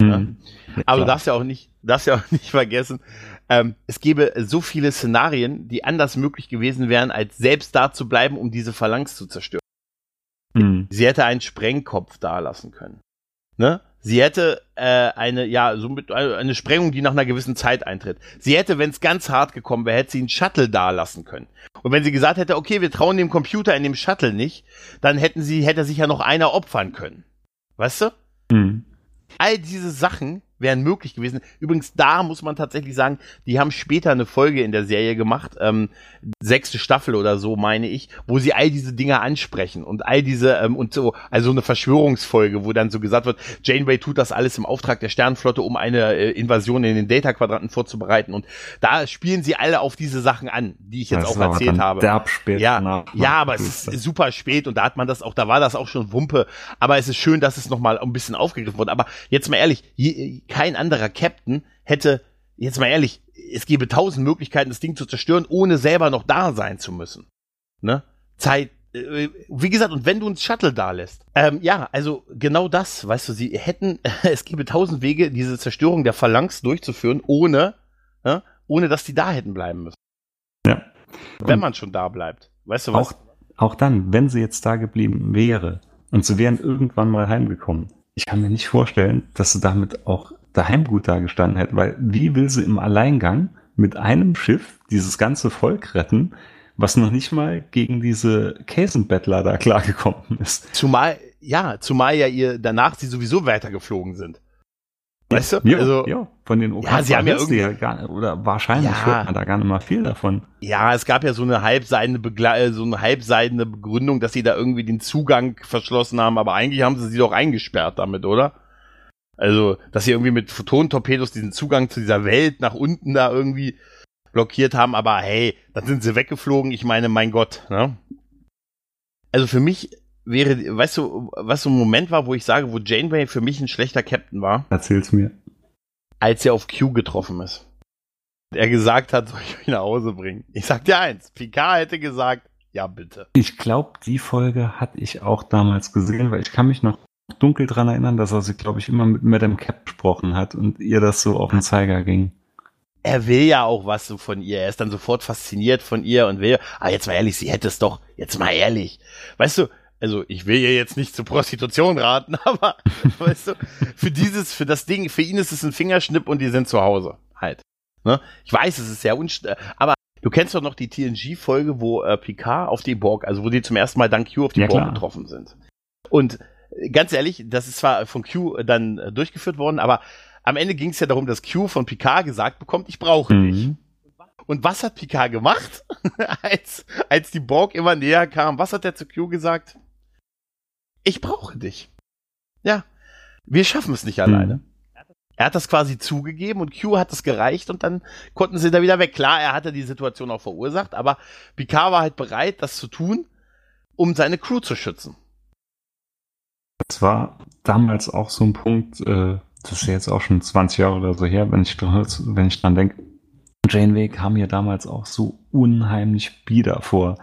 Mhm. Ja. Aber du darfst ja auch nicht, darfst ja auch nicht vergessen, ähm, es gäbe so viele Szenarien, die anders möglich gewesen wären, als selbst da zu bleiben, um diese Phalanx zu zerstören. Mhm. Sie hätte einen Sprengkopf da lassen können. Ne? Sie hätte äh, eine, ja, so mit, äh, eine Sprengung, die nach einer gewissen Zeit eintritt. Sie hätte, wenn es ganz hart gekommen wäre, hätte sie einen Shuttle da lassen können. Und wenn sie gesagt hätte, okay, wir trauen dem Computer in dem Shuttle nicht, dann hätten sie, hätte sich ja noch einer opfern können. Weißt du? Mhm. All diese Sachen wären möglich gewesen. Übrigens, da muss man tatsächlich sagen, die haben später eine Folge in der Serie gemacht, ähm, sechste Staffel oder so, meine ich, wo sie all diese Dinge ansprechen und all diese, ähm, und so, also eine Verschwörungsfolge, wo dann so gesagt wird, Janeway tut das alles im Auftrag der Sternenflotte, um eine äh, Invasion in den Data-Quadranten vorzubereiten. Und da spielen sie alle auf diese Sachen an, die ich jetzt das auch erzählt habe. Derb spät ja, nach, ja, aber es ist super spät und da hat man das auch, da war das auch schon Wumpe. Aber es ist schön, dass es nochmal ein bisschen aufgegriffen wurde. Aber jetzt mal ehrlich, je, kein anderer Captain hätte, jetzt mal ehrlich, es gäbe tausend Möglichkeiten, das Ding zu zerstören, ohne selber noch da sein zu müssen. Ne? Zeit, äh, wie gesagt, und wenn du uns Shuttle da lässt. Ähm, ja, also genau das, weißt du, sie hätten, es gäbe tausend Wege, diese Zerstörung der Phalanx durchzuführen, ohne, äh, ohne dass die da hätten bleiben müssen. Ja. Wenn man schon da bleibt. Weißt du was? Auch, auch dann, wenn sie jetzt da geblieben wäre und sie wären irgendwann mal heimgekommen, ich kann mir nicht vorstellen, dass sie damit auch daheim gut dagestanden hätte, weil wie will sie im Alleingang mit einem Schiff dieses ganze Volk retten, was noch nicht mal gegen diese Käsenbettler da klargekommen ist. Zumal, ja, zumal ja ihr danach sie sowieso weitergeflogen sind. Weißt du? Ja, also, ja, von den OK ja, sie haben ja irgendwie, ja gar, oder wahrscheinlich ja, hört man da gar nicht mal viel davon. Ja, es gab ja so eine halbseidene Begle äh, so eine halbseidene Begründung, dass sie da irgendwie den Zugang verschlossen haben, aber eigentlich haben sie sie doch eingesperrt damit, oder? Also, dass sie irgendwie mit Photonentorpedos diesen Zugang zu dieser Welt nach unten da irgendwie blockiert haben, aber hey, dann sind sie weggeflogen. Ich meine, mein Gott, ne? Also für mich wäre, weißt du, was so ein Moment war, wo ich sage, wo Janeway für mich ein schlechter Captain war? Erzähl's mir. Als er auf Q getroffen ist. Er gesagt hat, soll ich euch nach Hause bringen? Ich sag dir eins, Picard hätte gesagt, ja bitte. Ich glaube, die Folge hatte ich auch damals gesehen, weil ich kann mich noch dunkel dran erinnern, dass er sich, glaube ich, immer mit Madame Cap gesprochen hat und ihr das so auf den Zeiger ging. Er will ja auch was so von ihr. Er ist dann sofort fasziniert von ihr und will, ah, jetzt mal ehrlich, sie hätte es doch, jetzt mal ehrlich. Weißt du, also ich will ihr jetzt nicht zur Prostitution raten, aber weißt du, für dieses, für das Ding, für ihn ist es ein Fingerschnipp und die sind zu Hause halt. Ne? Ich weiß, es ist sehr unst, aber du kennst doch noch die TNG-Folge, wo äh, Picard auf die Borg, also wo die zum ersten Mal dank Q auf die ja, Borg klar. getroffen sind. Und ganz ehrlich, das ist zwar von Q dann äh, durchgeführt worden, aber am Ende ging es ja darum, dass Q von Picard gesagt bekommt, ich brauche mhm. dich. Und was hat Picard gemacht, als, als die Borg immer näher kam? Was hat er zu Q gesagt? Ich brauche dich. Ja, wir schaffen es nicht alleine. Mhm. Er hat das quasi zugegeben und Q hat es gereicht und dann konnten sie da wieder weg. Klar, er hatte die Situation auch verursacht, aber Picard war halt bereit, das zu tun, um seine Crew zu schützen. Das war damals auch so ein Punkt, äh, das ist jetzt auch schon 20 Jahre oder so her, wenn ich, wenn ich dran denke. Janeway kam mir damals auch so unheimlich bieder vor.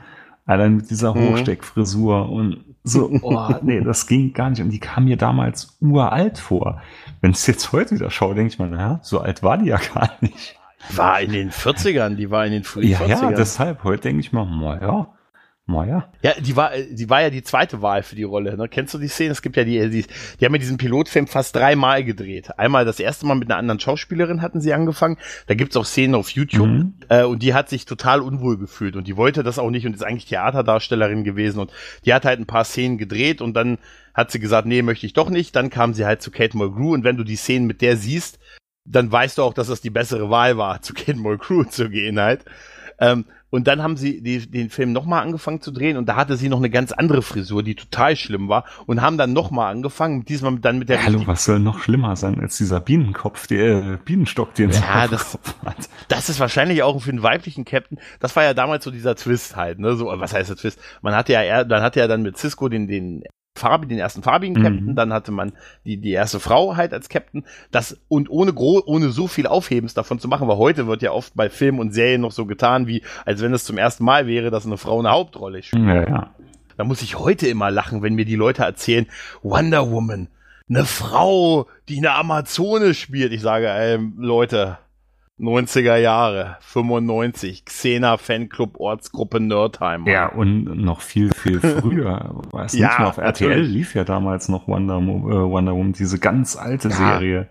Allein mit dieser mhm. Hochsteckfrisur und so, oh, nee, das ging gar nicht. Und die kam mir damals uralt vor. Wenn ich es jetzt heute wieder schaue, denke ich mal, naja, so alt war die ja gar nicht. War in den 40ern, die war in den frühen ja, 40ern. Ja, deshalb, heute denke ich mal, naja, Maja. Ja, die war, die war ja die zweite Wahl für die Rolle. Ne? Kennst du die Szene? Es gibt ja die, die, die haben ja diesen Pilotfilm fast dreimal gedreht. Einmal das erste Mal mit einer anderen Schauspielerin hatten sie angefangen. Da gibt's auch Szenen auf YouTube. Mhm. Äh, und die hat sich total unwohl gefühlt und die wollte das auch nicht und ist eigentlich Theaterdarstellerin gewesen und die hat halt ein paar Szenen gedreht und dann hat sie gesagt, nee, möchte ich doch nicht. Dann kam sie halt zu Kate Mulgrew und wenn du die Szenen mit der siehst, dann weißt du auch, dass das die bessere Wahl war, zu Kate Mulgrew zu gehen halt. Ähm, und dann haben sie die, den Film nochmal angefangen zu drehen und da hatte sie noch eine ganz andere Frisur, die total schlimm war und haben dann nochmal angefangen, diesmal dann mit der... Hallo, was soll noch schlimmer sein als dieser Bienenkopf, der äh, Bienenstock, den ja, das, hat? Das ist wahrscheinlich auch für einen weiblichen Captain, das war ja damals so dieser Twist halt, ne, so, was heißt der Twist? Man hatte ja, er, dann hatte ja dann mit Cisco den, den Farbi, den ersten farbigen mhm. Captain, dann hatte man die, die erste Frau halt als Captain. Das, und ohne gro ohne so viel Aufhebens davon zu machen, weil heute wird ja oft bei Filmen und Serien noch so getan, wie als wenn es zum ersten Mal wäre, dass eine Frau eine Hauptrolle spielt. Ja, ja. Da muss ich heute immer lachen, wenn mir die Leute erzählen, Wonder Woman, eine Frau, die eine Amazone spielt. Ich sage, ähm, Leute, 90er Jahre, 95, Xena Fanclub Ortsgruppe Nerdheim. Ja, und noch viel, viel früher. Weiß ja, nicht mehr, auf RTL natürlich. lief ja damals noch Wonder, äh, Wonder Woman, diese ganz alte ja. Serie.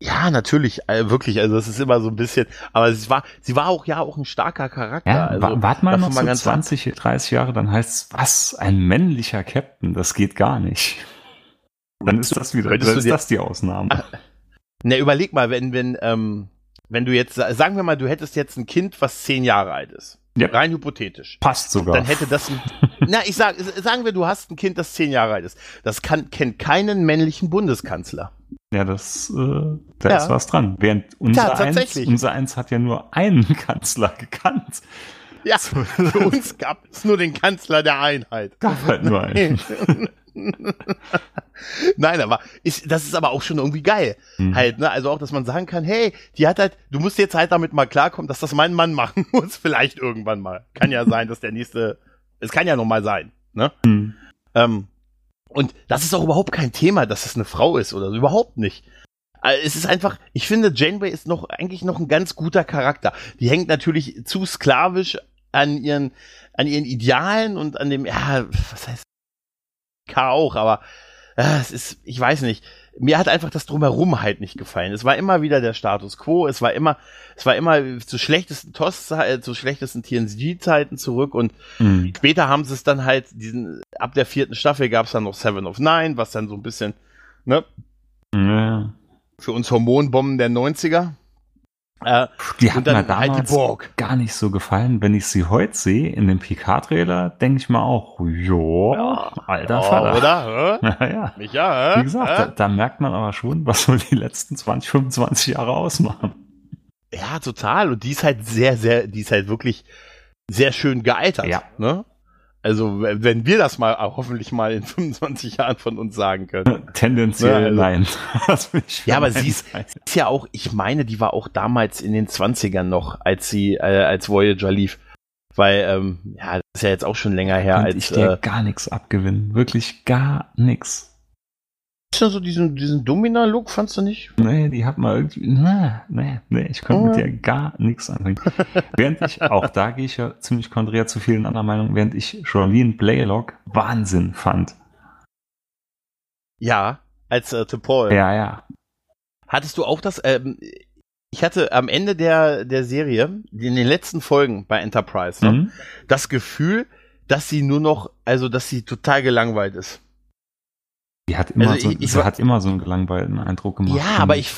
Ja, natürlich, äh, wirklich. Also es ist immer so ein bisschen, aber sie war, sie war auch ja auch ein starker Charakter. Ja, also, warte mal noch so 20, 30 Jahre, dann heißt es, was, ein männlicher Captain, das geht gar nicht. Dann ist das wieder, dann ist das die Ausnahme. Ne, überleg mal, wenn, wenn, ähm, wenn du jetzt, sagen wir mal, du hättest jetzt ein Kind, was zehn Jahre alt ist. Ja. Rein hypothetisch. Passt sogar. Dann hätte das, ein, na, ich sag, sagen wir, du hast ein Kind, das zehn Jahre alt ist. Das kann, kennt keinen männlichen Bundeskanzler. Ja, das, äh, da ja. ist was dran. Während unser, ja, eins, unser eins hat ja nur einen Kanzler gekannt. Ja, für uns gab es nur den Kanzler der Einheit. Gab halt nur einen. Nein, aber ist, das ist aber auch schon irgendwie geil. Mhm. Halt, ne? Also auch, dass man sagen kann, hey, die hat halt, du musst jetzt halt damit mal klarkommen, dass das mein Mann machen muss, vielleicht irgendwann mal. Kann ja sein, dass der nächste, es kann ja noch mal sein, ne? Mhm. Ähm, und das ist auch überhaupt kein Thema, dass es eine Frau ist oder so, überhaupt nicht. Äh, es ist einfach, ich finde, Janeway ist noch eigentlich noch ein ganz guter Charakter. Die hängt natürlich zu sklavisch an ihren, an ihren Idealen und an dem, ja, was heißt K auch, aber äh, es ist, ich weiß nicht, mir hat einfach das drumherum halt nicht gefallen. Es war immer wieder der Status quo, es war immer, es war immer zu schlechtesten TOS, äh, zu schlechtesten TNG-Zeiten zurück und mhm. später haben sie es dann halt, diesen, ab der vierten Staffel gab es dann noch Seven of Nine, was dann so ein bisschen, ne? Ja. Für uns Hormonbomben der 90er. Äh, die hat mir damals halt gar nicht so gefallen. Wenn ich sie heute sehe, in dem PK-Trailer, denke ich mir auch, jo, ja, alter Vater. Oder? Ja, ja. Micha, hä? Wie gesagt, da, da, merkt man aber schon, was so die letzten 20, 25 Jahre ausmachen. Ja, total. Und die ist halt sehr, sehr, die ist halt wirklich sehr schön gealtert. Ja. Ne? Also, wenn wir das mal hoffentlich mal in 25 Jahren von uns sagen können. Tendenziell ne, also, nein. ja, aber sie ist, sie ist, ja auch, ich meine, die war auch damals in den 20ern noch, als sie, äh, als Voyager lief. Weil, ähm, ja, das ist ja jetzt auch schon länger her. Könnte als, ich dir äh, gar nichts abgewinnen. Wirklich gar nichts. Schon so diesen, diesen Domina-Look, fandst du nicht? Nee, die hat mal irgendwie, nee, nee, nee, ich konnte oh. mit dir gar nichts anfangen. während ich, auch da gehe ich ja ziemlich konträr zu vielen anderen Meinungen, während ich Jolene Blaylock Wahnsinn fand. Ja, als äh, Paul. Ja, ja. Hattest du auch das, ähm, ich hatte am Ende der, der Serie, in den letzten Folgen bei Enterprise, ne, mhm. das Gefühl, dass sie nur noch, also dass sie total gelangweilt ist. Die hat immer, also so, ich, sie hat immer so einen gelangweilten Eindruck gemacht. Ja, aber ich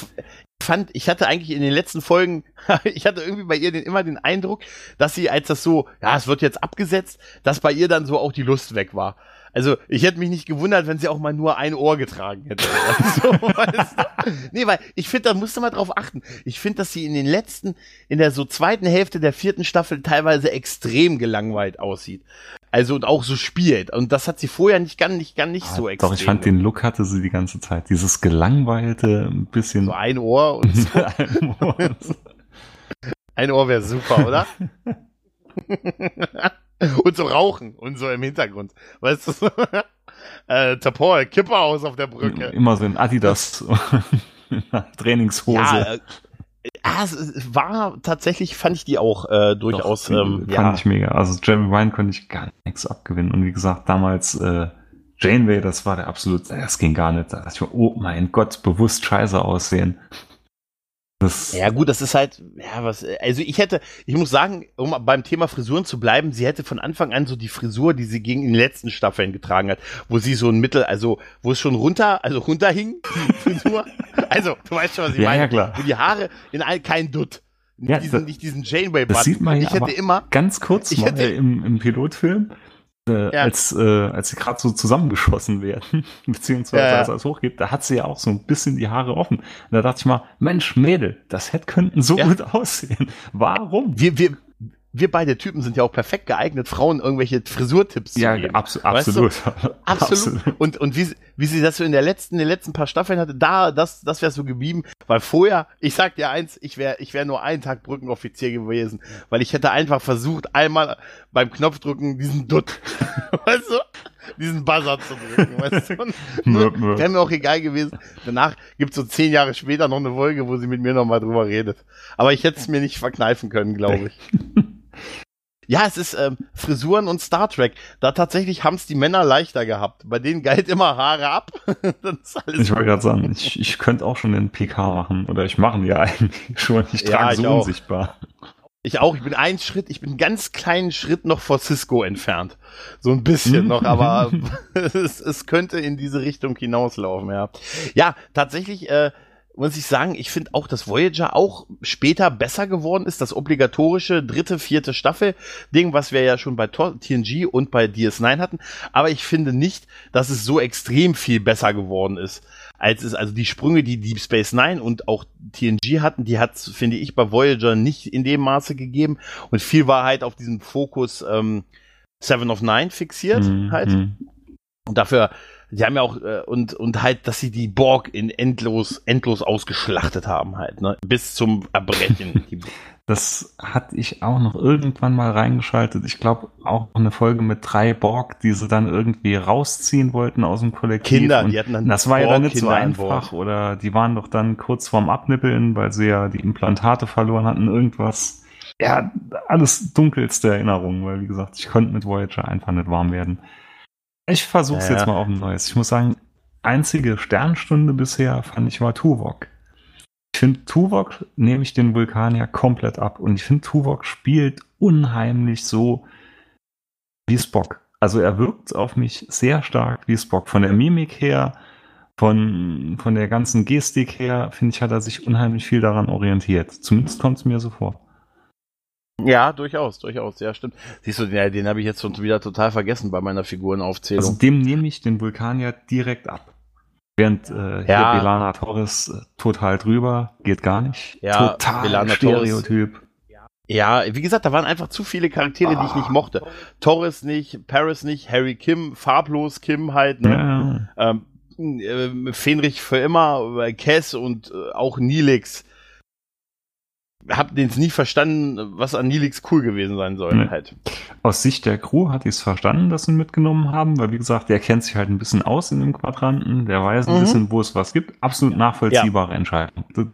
fand, ich hatte eigentlich in den letzten Folgen, ich hatte irgendwie bei ihr den, immer den Eindruck, dass sie, als das so, ja, es wird jetzt abgesetzt, dass bei ihr dann so auch die Lust weg war. Also ich hätte mich nicht gewundert, wenn sie auch mal nur ein Ohr getragen hätte. so, weißt du? Nee, weil ich finde, da musst du mal drauf achten. Ich finde, dass sie in den letzten, in der so zweiten Hälfte der vierten Staffel teilweise extrem gelangweilt aussieht. Also und auch so spielt. Und das hat sie vorher nicht gar nicht, gar nicht ah, so extrem. Doch, ich fand den Look hatte sie die ganze Zeit. Dieses gelangweilte, ein bisschen. So ein Ohr und so. ein Ohr, ein Ohr wäre super, oder? und so rauchen und so im Hintergrund. Weißt du? äh, Tapor, Kipper aus auf der Brücke. Immer so ein Adidas Trainingshose. Ja, äh, Ah, es war tatsächlich, fand ich die auch äh, durchaus. Doch, ähm, fand ja. ich mega. Also Jeremy Ryan konnte ich gar nichts abgewinnen. Und wie gesagt, damals äh, Janeway, das war der absolute, das ging gar nicht. Da dachte ich mir, oh mein Gott, bewusst scheiße aussehen. Das ja gut, das ist halt, ja was, also ich hätte, ich muss sagen, um beim Thema Frisuren zu bleiben, sie hätte von Anfang an so die Frisur, die sie gegen in den letzten Staffeln getragen hat, wo sie so ein Mittel, also wo es schon runter, also runterhing, Frisur. also du weißt schon, was ich ja, meine. Ja, klar. Wo die Haare in all, kein Dutt. Nicht, ja, diesen, nicht diesen Janeway-Button. Das sieht man ja ich hätte immer, ganz kurz mal hätte, im, im Pilotfilm, äh, ja. als, äh, als sie gerade so zusammengeschossen werden, beziehungsweise ja. als es hochgeht, da hat sie ja auch so ein bisschen die Haare offen. Und da dachte ich mal, Mensch, Mädel, das hätte könnten so ja. gut aussehen. Warum? Wir, wir, wir beide Typen sind ja auch perfekt geeignet, Frauen irgendwelche Frisurtipps ja, zu geben. Ja, abso absolut. Absolut. absolut. Und, und wie, wie sie das so in der letzten, in den letzten paar Staffeln hatte, da, das, das wäre so geblieben. Weil vorher, ich sag dir eins, ich wäre ich wär nur einen Tag Brückenoffizier gewesen. Weil ich hätte einfach versucht, einmal beim Knopfdrücken diesen Dutt, weißt du, diesen Buzzer zu drücken. Weißt du? Wäre mir auch egal gewesen. Danach gibt es so zehn Jahre später noch eine Folge, wo sie mit mir nochmal drüber redet. Aber ich hätte es mir nicht verkneifen können, glaube ich. Ja, es ist ähm, Frisuren und Star Trek. Da tatsächlich haben es die Männer leichter gehabt. Bei denen galt immer Haare ab. ich wollte gerade sagen, ich, ich könnte auch schon den PK machen. Oder ich mache ja eigentlich schon. Ich trage ja, ich so auch. unsichtbar. Ich auch. Ich bin einen Schritt, ich bin einen ganz kleinen Schritt noch vor Cisco entfernt. So ein bisschen noch, aber es, es könnte in diese Richtung hinauslaufen, ja. Ja, tatsächlich, äh, muss ich sagen, ich finde auch, dass Voyager auch später besser geworden ist. Das obligatorische dritte, vierte Staffel-Ding, was wir ja schon bei TNG und bei DS9 hatten. Aber ich finde nicht, dass es so extrem viel besser geworden ist. Als es, also die Sprünge, die Deep Space Nine und auch TNG hatten, die hat finde ich, bei Voyager nicht in dem Maße gegeben. Und viel war halt auf diesem Fokus ähm, Seven of Nine fixiert mhm. halt. Mhm. Und dafür die haben ja auch, äh, und, und halt, dass sie die Borg in endlos, endlos ausgeschlachtet haben halt, ne? Bis zum Erbrechen. das hatte ich auch noch irgendwann mal reingeschaltet. Ich glaube auch eine Folge mit drei Borg, die sie dann irgendwie rausziehen wollten aus dem Kollektiv. Kinder, die hatten dann Das war ja dann nicht Kinder so einfach. Oder die waren doch dann kurz vorm Abnippeln, weil sie ja die Implantate verloren hatten, irgendwas. Ja, alles dunkelste Erinnerungen, weil wie gesagt, ich konnte mit Voyager einfach nicht warm werden. Ich versuche es ja, jetzt mal auf ein neues. Ich muss sagen, einzige Sternstunde bisher fand ich war Tuvok. Ich finde, Tuvok nehme ich den Vulkanier komplett ab. Und ich finde, Tuvok spielt unheimlich so wie Spock. Also er wirkt auf mich sehr stark wie Spock. Von der Mimik her, von, von der ganzen Gestik her, finde ich, hat er sich unheimlich viel daran orientiert. Zumindest kommt es mir so vor. Ja, durchaus, durchaus, ja, stimmt. Siehst du, den, den habe ich jetzt schon wieder total vergessen bei meiner Figurenaufzählung. Also dem nehme ich den Vulkanier direkt ab. Während äh, ja. hier Belana Torres äh, total drüber, geht gar nicht. Ja, total Belana Stereotyp. Torres. Ja, wie gesagt, da waren einfach zu viele Charaktere, ah. die ich nicht mochte. Torres nicht, Paris nicht, Harry Kim, farblos Kim halt, ne? Ja. Ähm, äh, Fenrich für immer, äh, Cass und äh, auch Nilix hab den nie verstanden, was an Nilix cool gewesen sein soll. Nee. Halt. Aus Sicht der Crew hat ich es verstanden, dass sie ihn mitgenommen haben, weil wie gesagt, der kennt sich halt ein bisschen aus in dem Quadranten, der weiß ein mhm. bisschen, wo es was gibt. Absolut nachvollziehbare ja. Entscheidung. Das,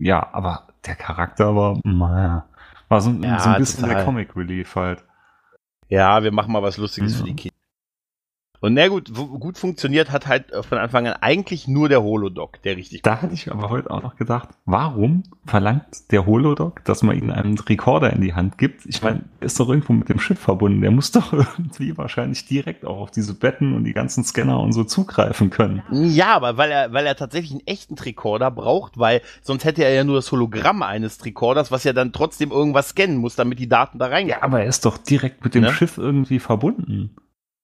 ja, aber der Charakter war, naja, war so, ja, so ein bisschen total. der Comic Relief halt. Ja, wir machen mal was Lustiges mhm. für die Kinder. Und na gut, gut funktioniert hat halt von Anfang an eigentlich nur der Holodoc, der richtig. Da hatte ich aber heute auch noch gedacht, warum verlangt der Holodoc, dass man ihm einen Rekorder in die Hand gibt? Ich meine, ist doch irgendwo mit dem Schiff verbunden. Der muss doch irgendwie wahrscheinlich direkt auch auf diese Betten und die ganzen Scanner und so zugreifen können. Ja, aber weil er, weil er tatsächlich einen echten Rekorder braucht, weil sonst hätte er ja nur das Hologramm eines Tricorders, was ja dann trotzdem irgendwas scannen muss, damit die Daten da reingehen. Ja, aber er ist doch direkt mit dem ne? Schiff irgendwie verbunden.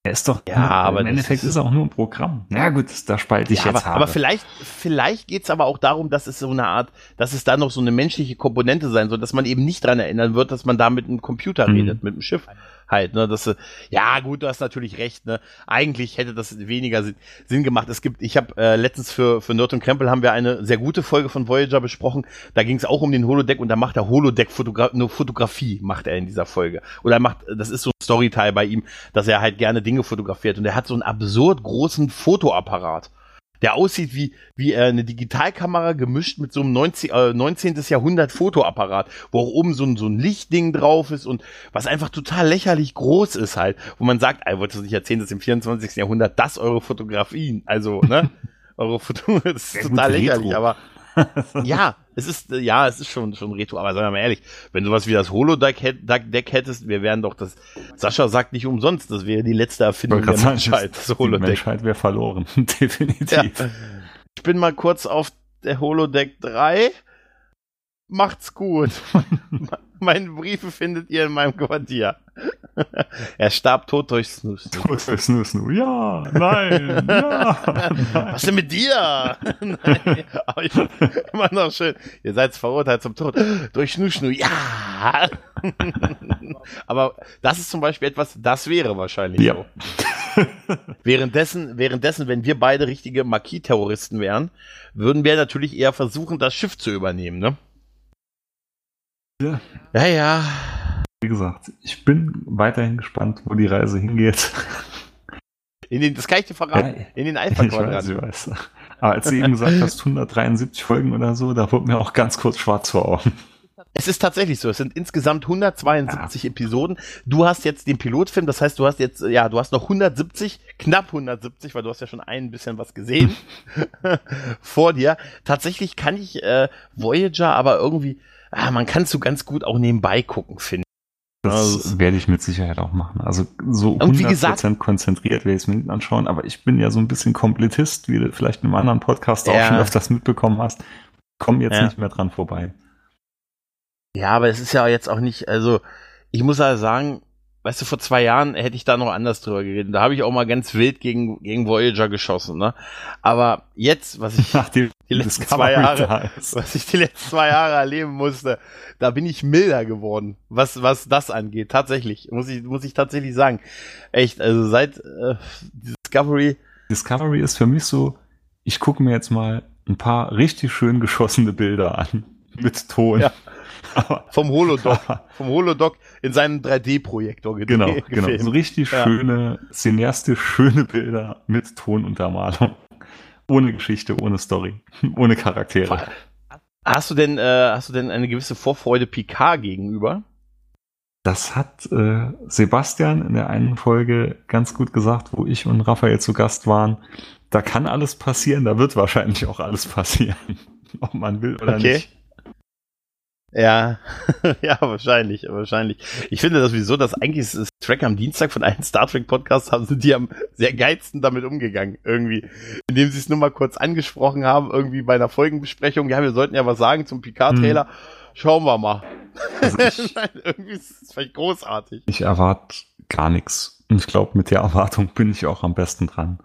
Er ist doch, ja, aber im Endeffekt ist, er auch nur ein Programm. Ja gut, da spalte ich ja, jetzt aber, aber vielleicht, vielleicht geht's aber auch darum, dass es so eine Art, dass es da noch so eine menschliche Komponente sein soll, dass man eben nicht dran erinnern wird, dass man da mit einem Computer mhm. redet, mit einem Schiff halt, ne, dass ja gut, du hast natürlich recht, ne, eigentlich hätte das weniger Sinn gemacht. Es gibt, ich habe äh, letztens für für Nerd und Krempel haben wir eine sehr gute Folge von Voyager besprochen. Da ging es auch um den Holodeck und da macht er Holodeck Fotogra nur Fotografie macht er in dieser Folge oder er macht, das ist so ein Storyteil bei ihm, dass er halt gerne Dinge fotografiert und er hat so einen absurd großen Fotoapparat der aussieht wie, wie äh, eine Digitalkamera gemischt mit so einem 19, äh, 19. Jahrhundert Fotoapparat, wo auch oben so ein, so ein Lichtding drauf ist und was einfach total lächerlich groß ist halt, wo man sagt, ey, wolltest du nicht erzählen, dass im 24. Jahrhundert das eure Fotografien, also, ne? eure Foto, das ist total lächerlich, aber ja, es ist, ja, es ist schon, schon Retro, aber sagen wir mal ehrlich, wenn du was wie das Holodeck Deck hättest, wir wären doch das, Sascha sagt nicht umsonst, das wäre die letzte Erfindung der Menschheit, das Holodeck. Die Menschheit wäre verloren, definitiv. Ja. Ich bin mal kurz auf der Holodeck 3. Macht's gut. Meine Briefe findet ihr in meinem Quartier. er starb tot durch Snoo Snoo. Tot durch Snoo Snoo. Ja, nein, ja. Nein. Was ist denn mit dir? nein, aber ich, immer noch schön. Ihr seid verurteilt zum Tod. Durch Snoo Snoo. Ja. aber das ist zum Beispiel etwas, das wäre wahrscheinlich ja. so. währenddessen, währenddessen, wenn wir beide richtige Marquis-Terroristen wären, würden wir natürlich eher versuchen, das Schiff zu übernehmen, ne? Ja. Ja, ja. Wie gesagt, ich bin weiterhin gespannt, wo die Reise hingeht. In den, das kann ich dir verraten. Ja, in den Alpha-Quadranten. Ich weiß, ich weiß. Aber als du eben gesagt hast, 173 Folgen oder so, da wurde mir auch ganz kurz schwarz vor Augen. Es ist tatsächlich so. Es sind insgesamt 172 ja. Episoden. Du hast jetzt den Pilotfilm, das heißt, du hast jetzt, ja, du hast noch 170, knapp 170, weil du hast ja schon ein bisschen was gesehen vor dir. Tatsächlich kann ich äh, Voyager aber irgendwie, ah, man kann es so ganz gut auch nebenbei gucken, finde das also, werde ich mit Sicherheit auch machen. Also so 100% gesagt, konzentriert werde ich es mir nicht anschauen, aber ich bin ja so ein bisschen Komplettist, wie du vielleicht in einem anderen Podcast ja. auch schon öfters mitbekommen hast. Komm jetzt ja. nicht mehr dran vorbei. Ja, aber es ist ja jetzt auch nicht, also ich muss halt sagen, weißt du, vor zwei Jahren hätte ich da noch anders drüber geredet. Da habe ich auch mal ganz wild gegen, gegen Voyager geschossen, ne? Aber jetzt, was ich die, die letzten zwei Jahre, was ich die letzten zwei Jahre erleben musste, da bin ich milder geworden, was, was das angeht. Tatsächlich, muss ich, muss ich tatsächlich sagen. Echt, also seit äh, Discovery. Discovery ist für mich so, ich gucke mir jetzt mal ein paar richtig schön geschossene Bilder an. Mit Ton. Ja. vom Holodoc, vom Holodoc in seinem 3D-Projektor gedreht. Genau, genau. So richtig ja. schöne, cineastisch schöne Bilder mit Tonuntermalung. Ohne Geschichte, ohne Story, ohne Charaktere. Hast du denn, äh, hast du denn eine gewisse Vorfreude Picard gegenüber? Das hat äh, Sebastian in der einen Folge ganz gut gesagt, wo ich und Raphael zu Gast waren. Da kann alles passieren, da wird wahrscheinlich auch alles passieren, ob man will oder okay. nicht. Ja, ja, wahrscheinlich, wahrscheinlich. Ich finde das sowieso, dass eigentlich das Track am Dienstag von einem Star Trek Podcast haben, sind die am sehr geilsten damit umgegangen, irgendwie. Indem sie es nur mal kurz angesprochen haben, irgendwie bei einer Folgenbesprechung. Ja, wir sollten ja was sagen zum Picard-Trailer. Hm. Schauen wir mal. Also ich, irgendwie ist es vielleicht großartig. Ich erwarte gar nichts. Und ich glaube, mit der Erwartung bin ich auch am besten dran.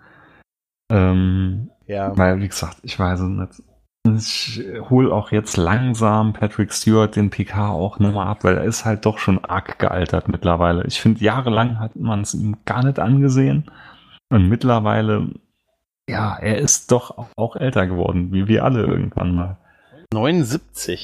Ähm, ja. Weil, wie gesagt, ich weiß es nicht ich hole auch jetzt langsam Patrick Stewart den PK auch nochmal ab, weil er ist halt doch schon arg gealtert mittlerweile. Ich finde, jahrelang hat man es ihm gar nicht angesehen. Und mittlerweile, ja, er ist doch auch älter geworden, wie wir alle irgendwann mal. 79.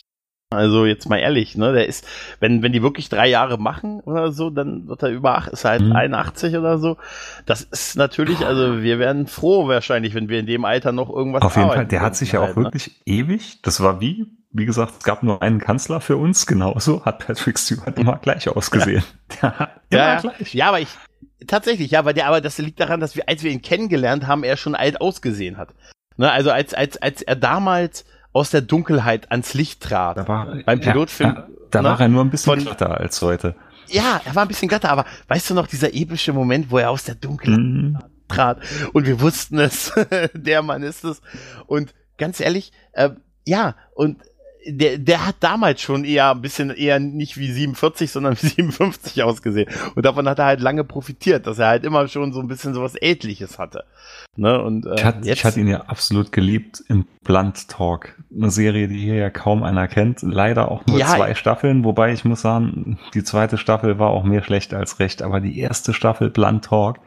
Also jetzt mal ehrlich, ne, der ist, wenn, wenn die wirklich drei Jahre machen oder so, dann wird er über acht, ist halt mhm. 81 oder so. Das ist natürlich, also wir wären froh wahrscheinlich, wenn wir in dem Alter noch irgendwas Auf jeden Fall, der hat sich ja auch halt, ne? wirklich ewig, das war wie, wie gesagt, es gab nur einen Kanzler für uns, genauso hat Patrick Stewart immer gleich ausgesehen. Ja, ja, gleich. ja, aber ich, tatsächlich, ja, weil der, aber das liegt daran, dass wir, als wir ihn kennengelernt haben, er schon alt ausgesehen hat. Ne, also als, als, als er damals aus der Dunkelheit ans Licht trat. Da war, beim Pilotfilm. Ja, da ne, war er nur ein bisschen von, glatter als heute. Ja, er war ein bisschen glatter, aber weißt du noch, dieser epische Moment, wo er aus der Dunkelheit mhm. trat und wir wussten es, der Mann ist es. Und ganz ehrlich, äh, ja, und der, der hat damals schon eher ein bisschen eher nicht wie 47, sondern wie 57 ausgesehen. Und davon hat er halt lange profitiert, dass er halt immer schon so ein bisschen sowas Ähnliches hatte. Ne? Und, äh, ich, hatte, ich hatte ihn ja absolut geliebt in Blunt Talk. Eine Serie, die hier ja kaum einer kennt. Leider auch nur ja, zwei Staffeln, wobei ich muss sagen, die zweite Staffel war auch mehr schlecht als recht. Aber die erste Staffel Blunt Talk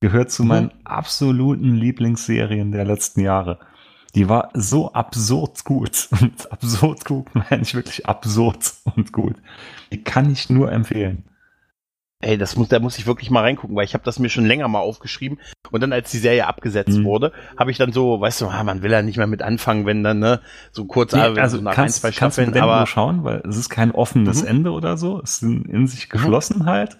gehört zu mhm. meinen absoluten Lieblingsserien der letzten Jahre. Die war so absurd gut. Und absurd gut meine ich wirklich absurd und gut. Die kann ich nur empfehlen. Ey, das muss, da muss ich wirklich mal reingucken, weil ich habe das mir schon länger mal aufgeschrieben. Und dann, als die Serie abgesetzt mhm. wurde, habe ich dann so, weißt du, ah, man will ja nicht mehr mit anfangen, wenn dann, ne, so kurz, nee, ah, also so nach kannst, ein, zwei kannst Staffeln, aber schauen, weil es ist kein offenes mhm. Ende oder so, es ist in sich mhm. geschlossen halt.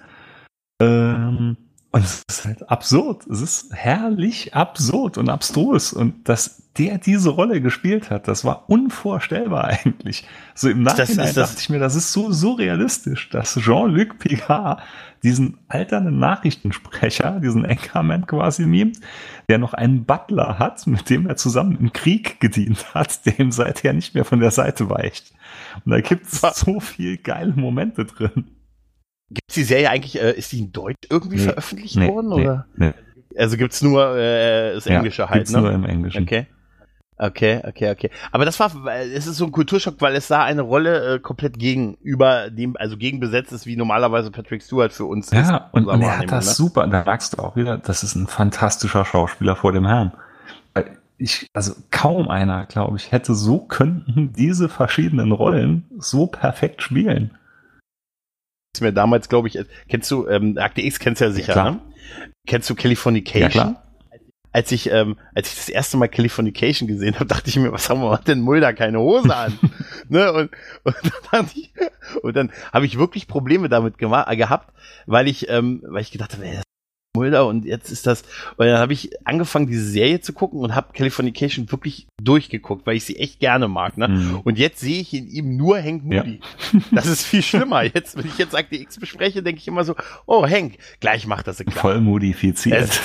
Ähm, und es ist halt absurd. Es ist herrlich absurd und abstrus. Und dass der diese Rolle gespielt hat, das war unvorstellbar eigentlich. So im Nachhinein dachte ich mir, das ist so surrealistisch, dass Jean-Luc Picard diesen alternden Nachrichtensprecher, diesen Anchorman quasi mimt, der noch einen Butler hat, mit dem er zusammen im Krieg gedient hat, der ihm seither nicht mehr von der Seite weicht. Und da gibt es so viel geile Momente drin. Gibt die Serie eigentlich, äh, ist die in Deutsch irgendwie nee, veröffentlicht nee, worden? Nee, oder? Nee. Also gibt's nur äh, das Englische ja, halt, gibt's ne? nur im Englischen. Okay. Okay, okay, okay. Aber das war, es ist so ein Kulturschock, weil es da eine Rolle äh, komplett gegenüber dem, also gegen besetzt ist, wie normalerweise Patrick Stewart für uns ja, ist. Ja, und, und er hat das ne? super. Da merkst du auch wieder, das ist ein fantastischer Schauspieler vor dem Herrn. Ich, also kaum einer, glaube ich, hätte so könnten diese verschiedenen Rollen so perfekt spielen mir damals, glaube ich, kennst du, ähm, Akte X kennst du ja sicher, ja, ne? Kennst du Californication? Ja, klar. Als ich, ähm, als ich das erste Mal Californication gesehen habe, dachte ich mir, was haben wir denn Mulder keine Hose an? ne? Und, und dann, ich, und dann habe ich wirklich Probleme damit gehabt, weil ich, ähm, weil ich gedacht habe, Mulder und jetzt ist das, und dann habe ich angefangen, diese Serie zu gucken und habe Californication wirklich durchgeguckt, weil ich sie echt gerne mag. Ne? Mhm. Und jetzt sehe ich in ihm nur Hank Moody. Ja. Das ist viel schlimmer. Jetzt, wenn ich jetzt Akte X bespreche, denke ich immer so, oh Hank, gleich macht das klar. Voll modifiziert. Es,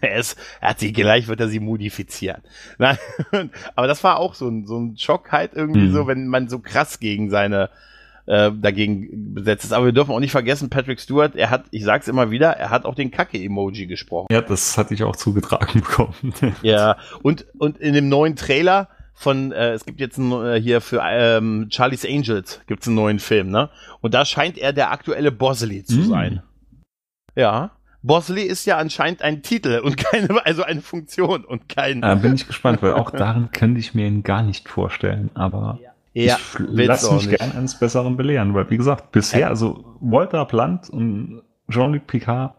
er, ist, er hat sie, gleich wird er sie modifizieren. Nein, aber das war auch so ein, so ein Schock halt irgendwie mhm. so, wenn man so krass gegen seine äh, dagegen besetzt ist. Aber wir dürfen auch nicht vergessen, Patrick Stewart, er hat, ich sag's immer wieder, er hat auch den Kacke-Emoji gesprochen. Ja, das hatte ich auch zugetragen bekommen. ja, und, und in dem neuen Trailer von, äh, es gibt jetzt ein, äh, hier für ähm, Charlie's Angels gibt's einen neuen Film, ne? Und da scheint er der aktuelle Bosley zu mm. sein. Ja. Bosley ist ja anscheinend ein Titel und keine, also eine Funktion und kein. Da bin ich gespannt, weil auch darin könnte ich mir ihn gar nicht vorstellen, aber. Ja. Ja, ich lasse mich gerne eines Besseren belehren, weil wie gesagt, bisher, also Walter Plant und Jean-Luc Picard,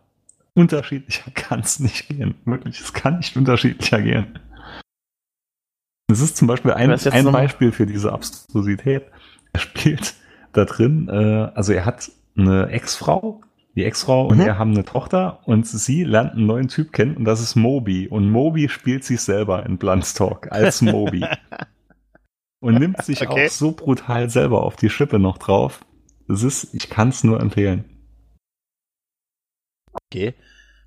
unterschiedlicher kann es nicht gehen. Wirklich, es kann nicht unterschiedlicher gehen. Es ist zum Beispiel ein, ein Beispiel für diese Abstrusität. Er spielt da drin, äh, also er hat eine Ex-Frau, die Ex-Frau mhm. und er haben eine Tochter und sie lernt einen neuen Typ kennen und das ist Moby. Und Moby spielt sich selber in Bluntstock als Moby. und nimmt sich okay. auch so brutal selber auf die Schippe noch drauf. Das ist, ich kann es nur empfehlen. Okay.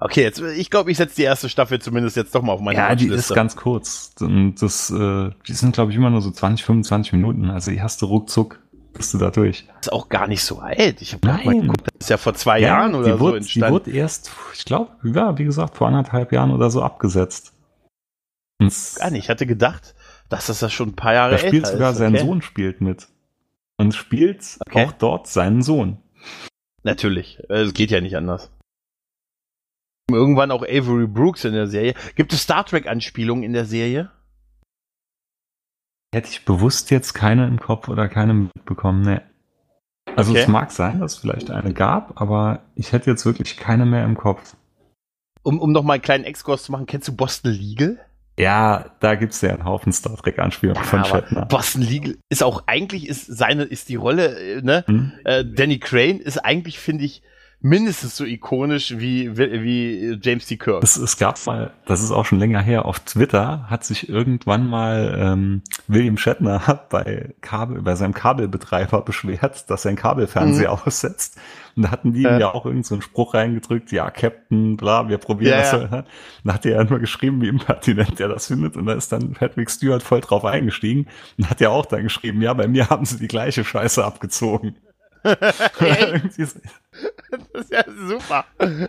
Okay, jetzt, ich glaube, ich setze die erste Staffel zumindest jetzt doch mal auf meine Ja, die ist ganz kurz. Das, äh, die sind, glaube ich, immer nur so 20, 25 Minuten. Also die hast du ruckzuck, bist du da durch. Ist auch gar nicht so alt. Ich habe mal geguckt, das ist ja vor zwei ja, Jahren oder so wurde, Die wurde erst, ich glaube, ja, wie gesagt, vor anderthalb Jahren oder so abgesetzt. gar nicht. Ich hatte gedacht, dass das ja schon ein paar Jahre älter ist. spielt sogar sein okay. Sohn spielt mit. Und spielt okay. auch dort seinen Sohn. Natürlich. Es geht ja nicht anders. Irgendwann auch Avery Brooks in der Serie. Gibt es Star Trek-Anspielungen in der Serie? Hätte ich bewusst jetzt keine im Kopf oder keine mitbekommen, ne. Also okay. es mag sein, dass es vielleicht eine gab, aber ich hätte jetzt wirklich keine mehr im Kopf. Um, um noch mal einen kleinen Exkurs zu machen, kennst du Boston Legal? Ja, da gibt's ja einen Haufen Star Trek-Anspielungen ja, von Shatner. Boston Legal ist auch eigentlich ist seine ist die Rolle äh, ne hm? äh, Danny Crane ist eigentlich finde ich mindestens so ikonisch wie, wie James T. Kirk. Es, es gab mal, das ist auch schon länger her, auf Twitter hat sich irgendwann mal ähm, William Shatner bei Kabel, bei seinem Kabelbetreiber beschwert, dass sein Kabelfernseher mhm. aussetzt. Und da hatten die äh. ihm ja auch irgendeinen so Spruch reingedrückt, ja, Captain, bla, wir probieren ja, das. Ja. Halt. Dann hat er ja nur geschrieben, wie impertinent er das findet. Und da ist dann Patrick Stewart voll drauf eingestiegen und hat ja auch dann geschrieben, ja, bei mir haben sie die gleiche Scheiße abgezogen. Das ist ja super.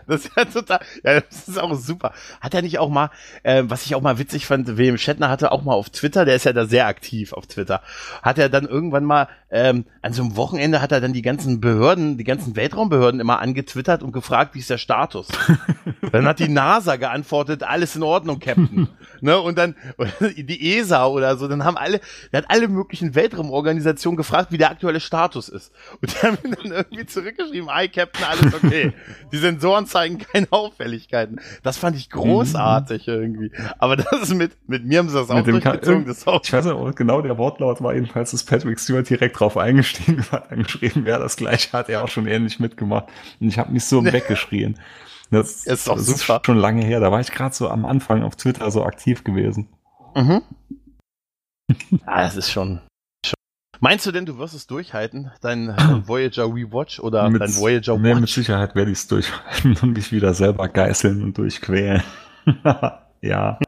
Das ist ja total, ja, das ist auch super. Hat er nicht auch mal, äh, was ich auch mal witzig fand, William Shatner hatte auch mal auf Twitter, der ist ja da sehr aktiv auf Twitter, hat er dann irgendwann mal, ähm, an so einem Wochenende hat er dann die ganzen Behörden, die ganzen Weltraumbehörden immer angetwittert und gefragt, wie ist der Status. dann hat die NASA geantwortet, alles in Ordnung, Captain. ne, und dann, die ESA oder so, dann haben alle, der hat alle möglichen Weltraumorganisationen gefragt, wie der aktuelle Status ist. Und die haben dann irgendwie zurückgeschrieben, I Captain, alles okay. Die Sensoren zeigen keine Auffälligkeiten. Das fand ich großartig mhm. irgendwie. Aber das ist mit, mit mir haben sie das mit auch durchgezogen. Das auch ich weiß nicht, genau der Wortlaut war jedenfalls, dass Patrick Stewart direkt drauf eingestiegen hat, angeschrieben, ja, das gleiche hat er auch schon ähnlich mitgemacht. Und ich habe mich so weggeschrien. Das, ist doch das super. ist schon lange her. Da war ich gerade so am Anfang auf Twitter so aktiv gewesen. Mhm. ah, das ist schon, Meinst du denn, du wirst es durchhalten, dein, dein Voyager Rewatch oder mit, dein Voyager Watch? Nee, mit Sicherheit werde ich es durchhalten und mich wieder selber geißeln und durchquälen. ja.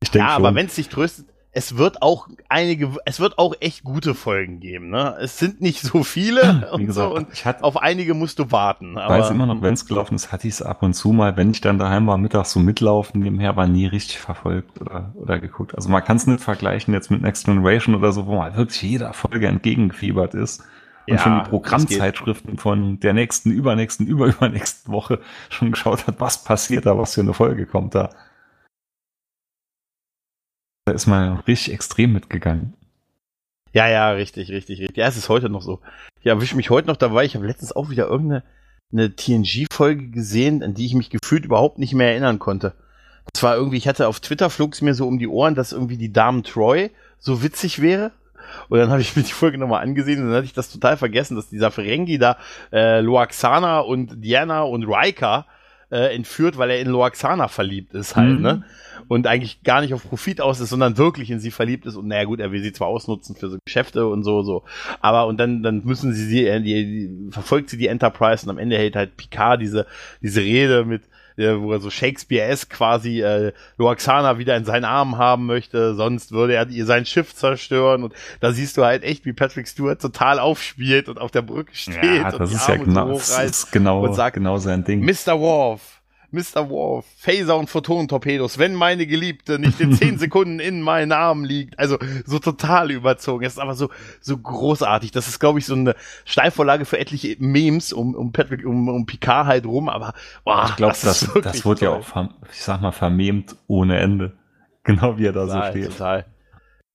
Ich denke ja, aber wenn es dich tröstet, es wird auch einige, es wird auch echt gute Folgen geben. Ne? Es sind nicht so viele und, gesagt, so, und hatte, auf einige musst du warten. Aber weiß immer noch, wenn es gelaufen ist, hatte ich es ab und zu mal, wenn ich dann daheim war, mittags so mitlaufen, nebenher war nie richtig verfolgt oder, oder geguckt. Also man kann es nicht vergleichen jetzt mit Next Generation oder so, wo mal wirklich jeder Folge entgegengefiebert ist. Und ja, schon die Programmzeitschriften von der nächsten, übernächsten, überübernächsten Woche schon geschaut hat, was passiert da, was für eine Folge kommt da. Da ist man richtig extrem mitgegangen. Ja, ja, richtig, richtig, richtig. Ja, es ist heute noch so. Ich erwische mich heute noch dabei. Ich habe letztens auch wieder irgendeine, eine TNG-Folge gesehen, an die ich mich gefühlt überhaupt nicht mehr erinnern konnte. Das war irgendwie, ich hatte auf Twitter flog es mir so um die Ohren, dass irgendwie die Damen Troy so witzig wäre. Und dann habe ich mir die Folge nochmal angesehen und dann hatte ich das total vergessen, dass dieser Ferengi da äh, Loaxana und Diana und Riker äh, entführt, weil er in Loaxana verliebt ist halt, mhm. ne? Und eigentlich gar nicht auf Profit aus ist, sondern wirklich in sie verliebt ist. Und naja gut, er will sie zwar ausnutzen für so Geschäfte und so, so. Aber und dann, dann müssen sie sie, äh, die, die, verfolgt sie die Enterprise und am Ende hält halt Picard diese, diese Rede mit, äh, wo er so Shakespeare-esque quasi äh, Loaxana wieder in seinen Armen haben möchte, sonst würde er ihr sein Schiff zerstören und da siehst du halt echt, wie Patrick Stewart total aufspielt und auf der Brücke steht ja, und das ist Arme ja genau, so das ist genau, und sagt, genau sein Ding. Mr. Worf, Mr. Worf, Phaser und Photonentorpedos, wenn meine Geliebte nicht in zehn Sekunden in meinen Armen liegt. Also so total überzogen. Es ist aber so, so großartig. Das ist, glaube ich, so eine Steilvorlage für etliche Memes um, um Patrick, um, um Picard halt rum. Aber boah, ich glaube, das, das, das wurde ja auch, ich sag mal, vermemt ohne Ende. Genau wie er da total, so steht. Total.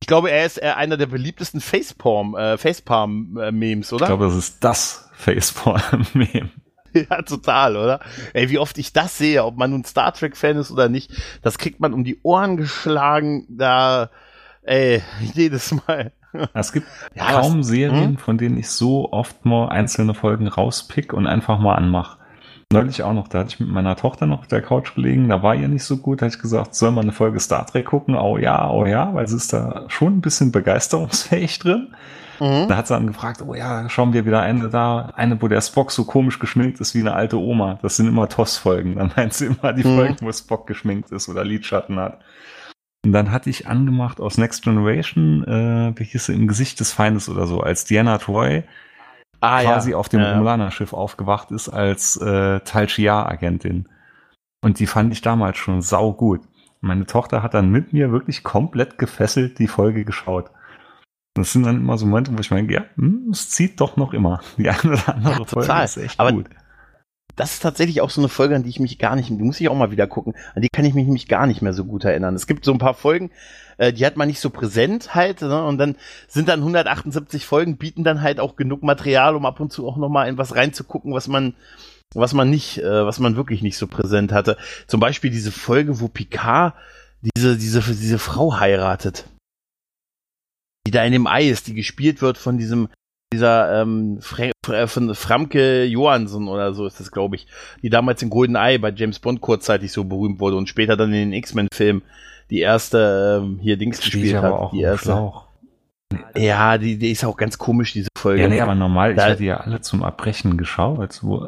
Ich glaube, er ist einer der beliebtesten Facepalm, äh, Facepalm-Memes, oder? Ich glaube, das ist das Facepalm-Meme. ja, total, oder? Ey, wie oft ich das sehe, ob man nun Star Trek-Fan ist oder nicht, das kriegt man um die Ohren geschlagen, da, ey, jedes Mal. Es gibt ja, kaum was, Serien, hm? von denen ich so oft mal einzelne Folgen rauspick und einfach mal anmache. Neulich auch noch, da hatte ich mit meiner Tochter noch auf der Couch gelegen, da war ihr nicht so gut, da hatte ich gesagt, soll man eine Folge Star Trek gucken? Oh ja, oh ja, weil sie ist da schon ein bisschen begeisterungsfähig drin. Mhm. Da hat sie dann gefragt, oh ja, schauen wir wieder eine da, eine, wo der Spock so komisch geschminkt ist wie eine alte Oma. Das sind immer TOS-Folgen. Dann meint sie immer die mhm. Folgen, wo Spock geschminkt ist oder Lidschatten hat. Und dann hatte ich angemacht aus Next Generation, äh, wie hieß sie, im Gesicht des Feindes oder so, als Diana Troy ah, quasi ja. auf dem ja. Romulaner-Schiff aufgewacht ist als äh, Tal Shiar-Agentin. Und die fand ich damals schon sau gut. Meine Tochter hat dann mit mir wirklich komplett gefesselt die Folge geschaut. Das sind dann immer so Momente, wo ich meine, ja, hm, es zieht doch noch immer. Die eine oder andere ja, Folge ist echt Aber gut. Das ist tatsächlich auch so eine Folge, an die ich mich gar nicht, die muss ich auch mal wieder gucken, an die kann ich mich nämlich gar nicht mehr so gut erinnern. Es gibt so ein paar Folgen, äh, die hat man nicht so präsent halt, ne? und dann sind dann 178 Folgen, bieten dann halt auch genug Material, um ab und zu auch nochmal in was reinzugucken, was man, was man nicht, äh, was man wirklich nicht so präsent hatte. Zum Beispiel diese Folge, wo Picard diese, diese, diese Frau heiratet die da in dem Ei ist, die gespielt wird von diesem dieser ähm, Fra Fra von Framke Johansson oder so ist das, glaube ich, die damals in Golden Eye bei James Bond kurzzeitig so berühmt wurde und später dann in den X-Men-Filmen die erste ähm, hier Dings gespielt hat. Auch die erste. Flauch. Ja, die, die ist auch ganz komisch, diese Folge. Ja, nee, aber normal, da, ich hatte ja alle zum Erbrechen geschaut. Wo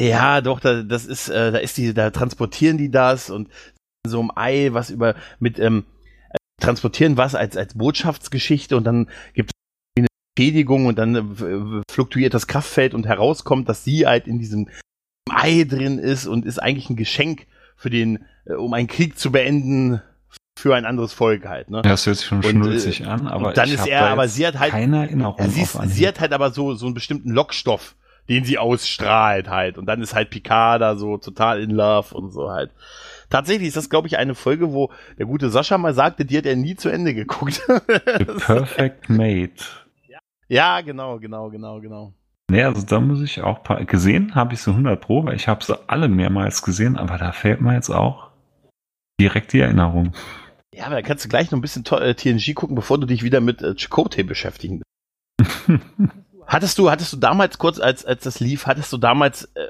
ja, doch, da, das ist, äh, da ist die, da transportieren die das und so ein Ei, was über mit ähm, transportieren was als, als Botschaftsgeschichte und dann gibt es eine Schädigung und dann äh, fluktuiert das Kraftfeld und herauskommt, dass sie halt in diesem Ei drin ist und ist eigentlich ein Geschenk für den, äh, um einen Krieg zu beenden für ein anderes Volk halt. Ne? Ja, das hört sich schon schnulzig äh, an, aber dann ist er, aber sie hat halt keine Erinnerung. Ja, sie, ist, sie hat halt aber so so einen bestimmten Lockstoff, den sie ausstrahlt halt und dann ist halt Picard da so total in Love und so halt. Tatsächlich ist das, glaube ich, eine Folge, wo der gute Sascha mal sagte, die hat er nie zu Ende geguckt. The Perfect Mate. Ja, genau, genau, genau, genau. Nee, also da muss ich auch paar, gesehen, habe ich so 100 Pro, weil ich habe sie alle mehrmals gesehen, aber da fehlt mir jetzt auch direkt die Erinnerung. Ja, aber da kannst du gleich noch ein bisschen äh, TNG gucken, bevor du dich wieder mit äh, Chakotay beschäftigen. hattest du, hattest du damals kurz, als, als das lief, hattest du damals, äh,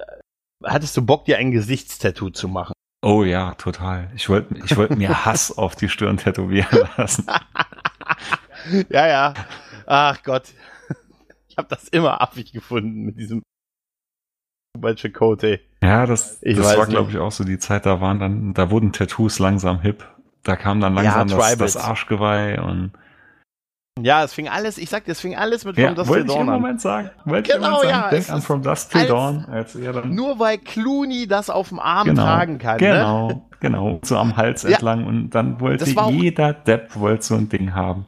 hattest du Bock, dir ein Gesichtstattoo zu machen? Oh ja, total. Ich wollte ich wollt mir Hass auf die Stirn tätowieren lassen. ja, ja. Ach Gott. Ich habe das immer affig gefunden mit diesem bei Chicote. Ja, das, ich das war, glaube ich, auch so die Zeit, da waren dann, da wurden Tattoos langsam hip. Da kam dann langsam ja, das, das Arschgeweih und ja, es fing alles, ich sag dir, es fing alles mit ja, From Dust Till Dawn an. Moment sagen. Wollte genau, ja. Denk an From Dust Till Dawn. Als dann nur weil Clooney das auf dem Arm genau, tragen kann. Genau, ne? genau. So am Hals ja. entlang. Und dann wollte jeder Depp wollte so ein Ding haben.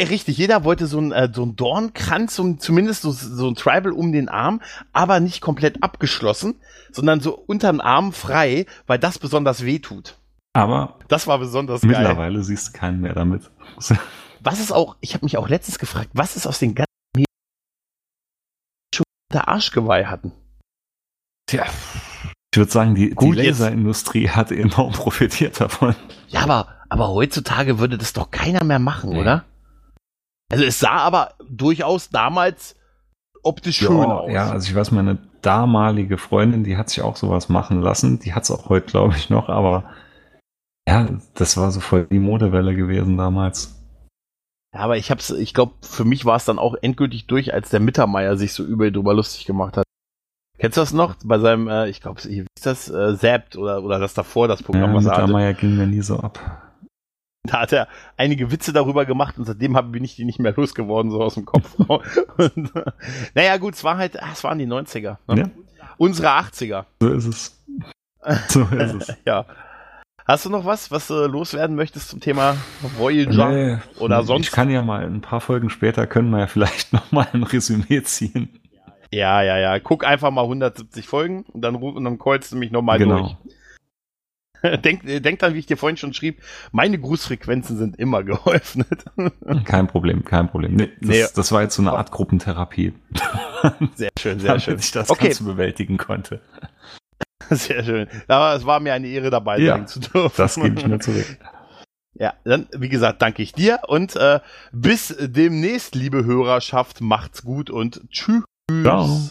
Richtig, jeder wollte so ein, äh, so ein Dornkranz, ein, zumindest so, so ein Tribal um den Arm, aber nicht komplett abgeschlossen, sondern so unterm Arm frei, weil das besonders weh tut. Aber das war besonders mittlerweile geil. Mittlerweile siehst du keinen mehr damit. Was ist auch, ich habe mich auch letztens gefragt, was ist aus den ganzen schon der Arschgeweih hatten? Tja, ich würde sagen, die, Gut, die Laserindustrie hat enorm profitiert davon. Ja, aber, aber heutzutage würde das doch keiner mehr machen, nee. oder? Also es sah aber durchaus damals optisch ja, schön aus. Ja, also ich weiß, meine damalige Freundin, die hat sich auch sowas machen lassen. Die hat es auch heute, glaube ich, noch, aber ja, das war so voll die Modewelle gewesen damals. Ja, aber ich hab's, ich glaube, für mich war es dann auch endgültig durch, als der Mittermeier sich so übel drüber lustig gemacht hat. Kennst du das noch? Bei seinem, äh, ich glaube, wie ist das? Äh, Zapped oder, oder das davor, das Programm, ja, was er hatte. Mittermeier ging mir nie so ab. Da hat er einige Witze darüber gemacht und seitdem bin ich die nicht mehr losgeworden, so aus dem Kopf. und, naja, gut, es war halt, ach, es waren die 90er. Ne? Ja. Unsere 80er. So ist es. So ist es. ja. Hast du noch was, was du loswerden möchtest zum Thema Voyager nee, oder sonst? Ich kann ja mal ein paar Folgen später können wir ja vielleicht noch mal ein Resümee ziehen. Ja, ja, ja. Guck einfach mal 170 Folgen und dann ruf und dann kreuzt du mich noch mal genau. durch. denk, denk dann, wie ich dir vorhin schon schrieb, meine Grußfrequenzen sind immer geöffnet. kein Problem, kein Problem. Nee, das, nee. das war jetzt so eine Art Gruppentherapie. Sehr schön, sehr schön. ich das okay. Ganze bewältigen konnte. Sehr schön. Aber es war mir eine Ehre, dabei ja, sein zu dürfen. Das gebe ich mir zurück. Ja, dann, wie gesagt, danke ich dir und äh, bis demnächst, liebe Hörerschaft. Macht's gut und tschüss. Ciao.